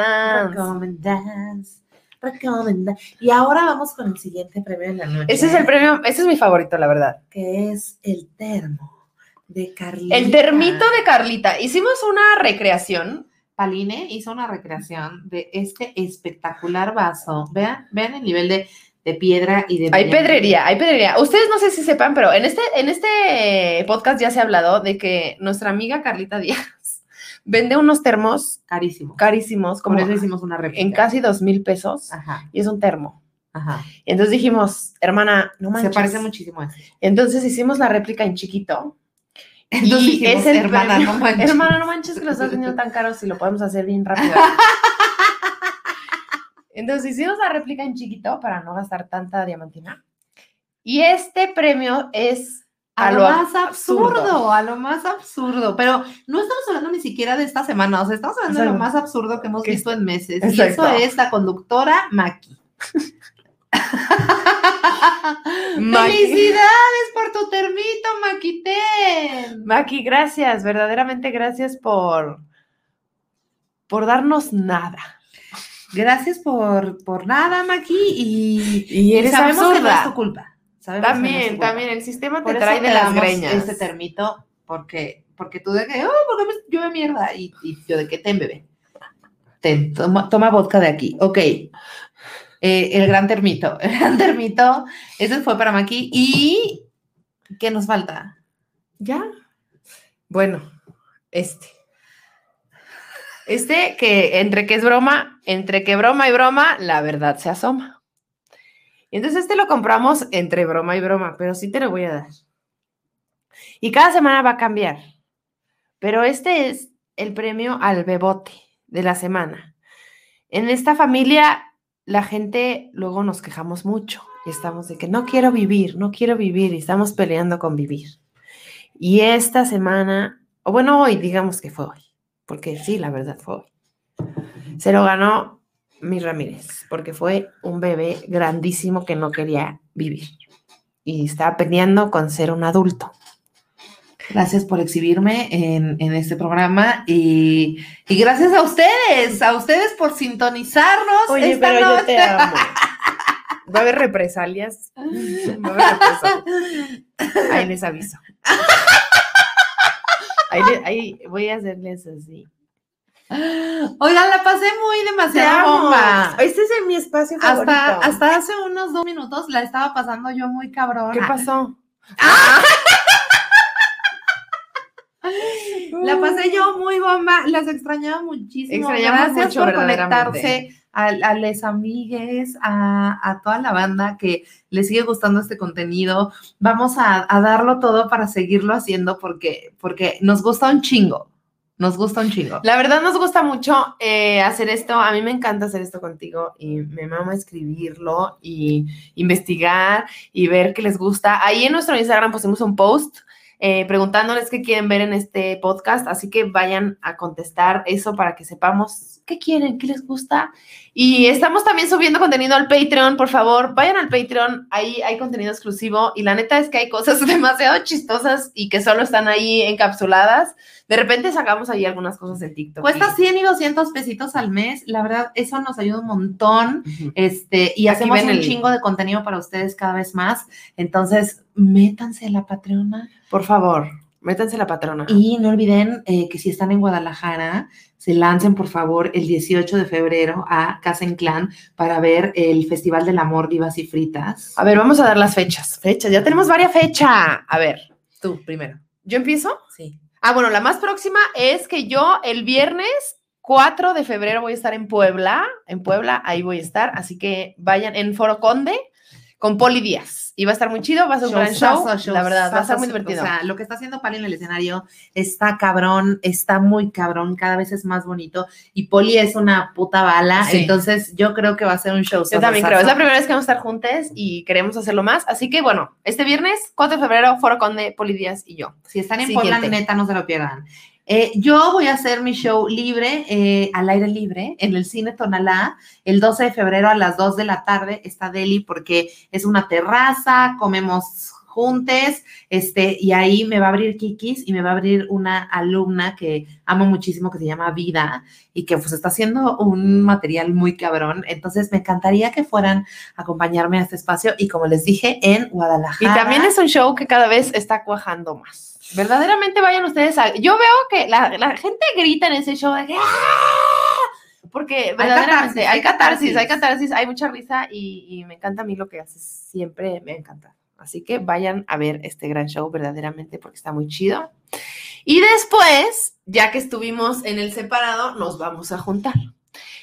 Recomendance. Y ahora vamos con el siguiente premio de la noche. Ese es el premio, ese es mi favorito, la verdad. Que es el termo de Carlita. El termito de Carlita. Hicimos una recreación. Paline hizo una recreación de este espectacular vaso. Vean, vean el nivel de, de piedra y de. Hay pedrería, hay pedrería. Ustedes no sé si sepan, pero en este, en este podcast ya se ha hablado de que nuestra amiga Carlita Díaz <laughs> vende unos termos Carísimo. carísimos, como Por eso hicimos una réplica. en casi dos mil pesos, Ajá, y es un termo. ajá. Y entonces dijimos, hermana, no manches. Se parece muchísimo a ese. Entonces hicimos la réplica en chiquito. Entonces y dijimos, es el hermana, premio- no manches. <laughs> Hermana, no manches que lo estás vendiendo tan caro si lo podemos hacer bien rápido. <laughs> Entonces hicimos la réplica en chiquito para no gastar tanta diamantina. Y este premio es A, a lo, lo más absurdo, absurdo. a lo más absurdo. Pero no estamos hablando ni siquiera de esta semana, o sea, estamos hablando de lo más absurdo que hemos visto en meses. Y Exacto. eso es la conductora Maki. <laughs> Maki. ¡Felicidades por tu termito, Maquiten! Maki, gracias, verdaderamente gracias por, por darnos nada. Gracias por, por nada, Maki, y, Y eres sabemos que no es tu culpa. Sabemos no También, tu culpa. también, el sistema Por te eso trae de te las greñas. Este termito, porque, porque tú de que, oh, porque me llueve mierda. Y, y yo de que ten, bebé. Ten, toma, toma vodka de aquí. Ok. Eh, el gran termito. <laughs> El gran termito. Ese fue para Maki. ¿Y qué nos falta? ¿Ya? Bueno, este. Este que entre que es broma, entre que broma y broma, la verdad se asoma. Entonces este lo compramos entre broma y broma, pero sí te lo voy a dar. Y cada semana va a cambiar. Pero este es el premio al bebote de la semana. En esta familia la gente luego nos quejamos mucho y estamos de que no quiero vivir, no quiero vivir y estamos peleando con vivir. Y esta semana, o bueno, hoy, digamos que fue hoy, porque sí, la verdad fue. Se lo ganó mi Ramírez, porque fue un bebé grandísimo que no quería vivir. Y estaba peleando con ser un adulto. Gracias por exhibirme en, en este programa y, y gracias a ustedes, a ustedes por sintonizarnos. esta noche. amo. Va a haber represalias. <laughs> Va a haber represalias. Ahí les aviso. <laughs> Ahí, voy a hacerles así. <gasps> Oigan, la pasé muy demasiado bomba. Este es mi espacio favorito. Hasta, hasta hace unos dos minutos la estaba pasando yo muy cabrona. ¿Qué pasó? <laughs> La pasé yo muy bomba, las extrañaba muchísimo. Extrañamos Gracias mucho, por conectarse a, a les amigues, a, toda la banda que les sigue gustando este contenido. Vamos a, a darlo todo para seguirlo haciendo porque, porque nos gusta un chingo. Nos gusta un chingo. La verdad nos gusta mucho eh, hacer esto. A mí me encanta hacer esto contigo y me mama escribirlo y investigar y ver qué les gusta. Ahí en nuestro Instagram pusimos un post eh, preguntándoles qué quieren ver en este podcast, así que vayan a contestar eso para que sepamos qué quieren, qué les gusta. Y estamos también subiendo contenido al Patreon, por favor, vayan al Patreon, ahí hay contenido exclusivo y la neta es que hay cosas <laughs> demasiado chistosas y que solo están ahí encapsuladas. De repente sacamos ahí algunas cosas en TikTok. Cuesta y- 100 y 200 pesitos al mes. La verdad, eso nos ayuda un montón. Este, y Aquí hacemos un el- chingo de contenido para ustedes cada vez más. Entonces, métanse a la Patreona. Por favor, métanse la patrona. Y no olviden eh, que si están en Guadalajara, se lancen por favor el 18 de febrero a Casa Clan para ver el Festival del Amor Divas y Fritas. A ver, vamos a dar las fechas. Fechas, ya tenemos varias fechas. A ver, tú primero. ¿yo empiezo? Sí. Ah, bueno, la más próxima es que yo el viernes 4 de febrero voy a estar en Puebla. En Puebla, ahí voy a estar. Así que vayan en Foro Conde con Poli Díaz. Y va a estar muy chido, va a ser un gran show. La verdad, va a estar muy divertido. O sea, lo que está haciendo Pali en el escenario está cabrón, está muy cabrón, cada vez es más bonito. Y Poli es una puta bala. Sí. Entonces, yo creo que va a ser un show. yo también creo. Es la primera vez que vamos a estar juntos y queremos hacerlo más. Así que bueno, este viernes 4 de febrero, Foro Conde, Poli Díaz y yo. Si están en Siguiente. Puebla, neta, no se lo pierdan. Eh, yo voy a hacer mi show libre, eh, al aire libre, en el Cine Tonalá, el 12 de febrero a las 2 de la tarde. Está Deli porque es una terraza, comemos juntes, este, y ahí me va a abrir Kikis y me va a abrir una alumna que amo muchísimo que se llama Vida y que pues está haciendo un material muy cabrón. Entonces me encantaría que fueran a acompañarme a este espacio y como les dije, en Y Guadalajara. también es un show que cada vez está cuajando más. Verdaderamente vayan ustedes a... Yo veo que la, la gente grita en ese show de que, "¡Ah!", Porque verdaderamente catarsis, hay hay catarsis, hay catarsis. catarsis, hay mucha risa y, y me encanta a mí lo que haces. Siempre me encanta. Así que vayan a ver este gran show verdaderamente porque está muy chido. Y después, ya que estuvimos en el separado, nos vamos a juntar.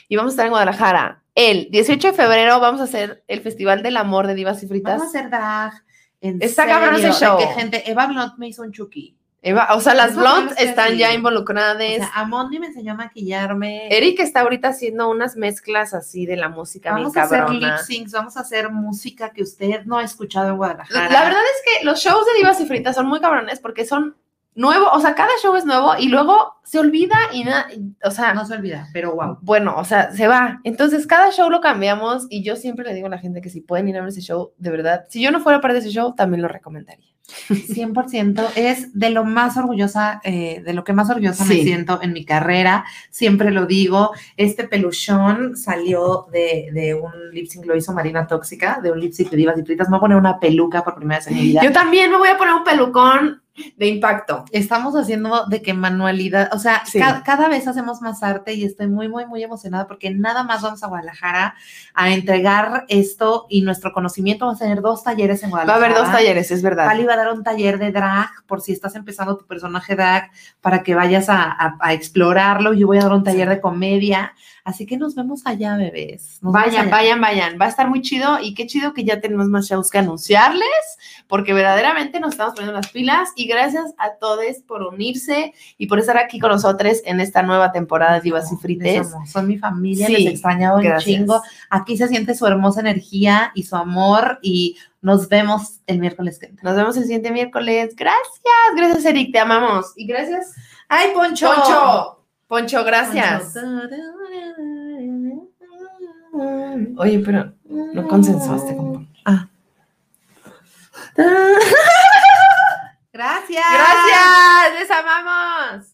Y vamos a estar en Guadalajara. El 18 de febrero vamos a hacer el Festival del Amor de Divas y Fritas. Vamos a hacer drag. En Está cabrón ese serio, de show. que gente, Eva Blunt me hizo un chuki. Eva, o sea, las blondes están ya O involucradas. sea, Amondi me enseñó a maquillarme. Eric está ahorita haciendo unas mezclas así de la música vamos a hacer lip syncs, vamos a hacer música que usted no ha escuchado en Guadalajara. La verdad es que los shows de Divas y Fritas son muy cabrones porque son nuevos, o sea, cada show es nuevo y luego se olvida y nada, o sea, no se olvida, pero wow. bueno, o sea, se va. Entonces, cada show lo cambiamos y yo siempre le digo a la gente que si pueden ir a ver ese show, de verdad, si yo no fuera parte de ese show, también lo recomendaría. 100% es de lo más orgullosa, eh, de lo que más orgullosa me siento en mi carrera. Siempre lo digo. Este peluchón salió de, de un lip sync, lo hizo Marina Tóxica, de un lip sync de divas y fritas. Me voy a poner una peluca por primera vez en mi vida. Yo también me voy a poner un pelucón de impacto. estamos haciendo de que manualidad, o sea, Sí. ca- cada vez hacemos más arte y estoy muy, muy, muy emocionada porque nada más vamos a Guadalajara a entregar esto y nuestro conocimiento. Vamos a tener dos talleres en Va a Guadalajara. haber dos talleres, es verdad. Pali a dar un taller de drag por si estás empezando tu personaje drag para que vayas a, a- a explorarlo. Yo voy a dar un taller de comedia. Así que nos vemos allá, bebés. Nos Vayan, allá. vayan, vayan. Va a estar muy chido y qué chido que ya tenemos más shows que anunciarles, porque verdaderamente nos estamos poniendo las pilas y gracias a todos por unirse y por estar aquí con nosotros en esta nueva temporada de Divas y Frites. Son mi familia, Sí, les extrañaba un gracias. chingo. Aquí se siente su hermosa energía y su amor y nos vemos el miércoles que entra. Nos vemos el siguiente miércoles. Gracias, gracias Eric, te amamos. Y gracias, ¡Ay, Poncho! Poncho. Poncho, gracias. Oye, pero no consensuaste con Poncho. Ah. Gracias. Gracias. Les amamos.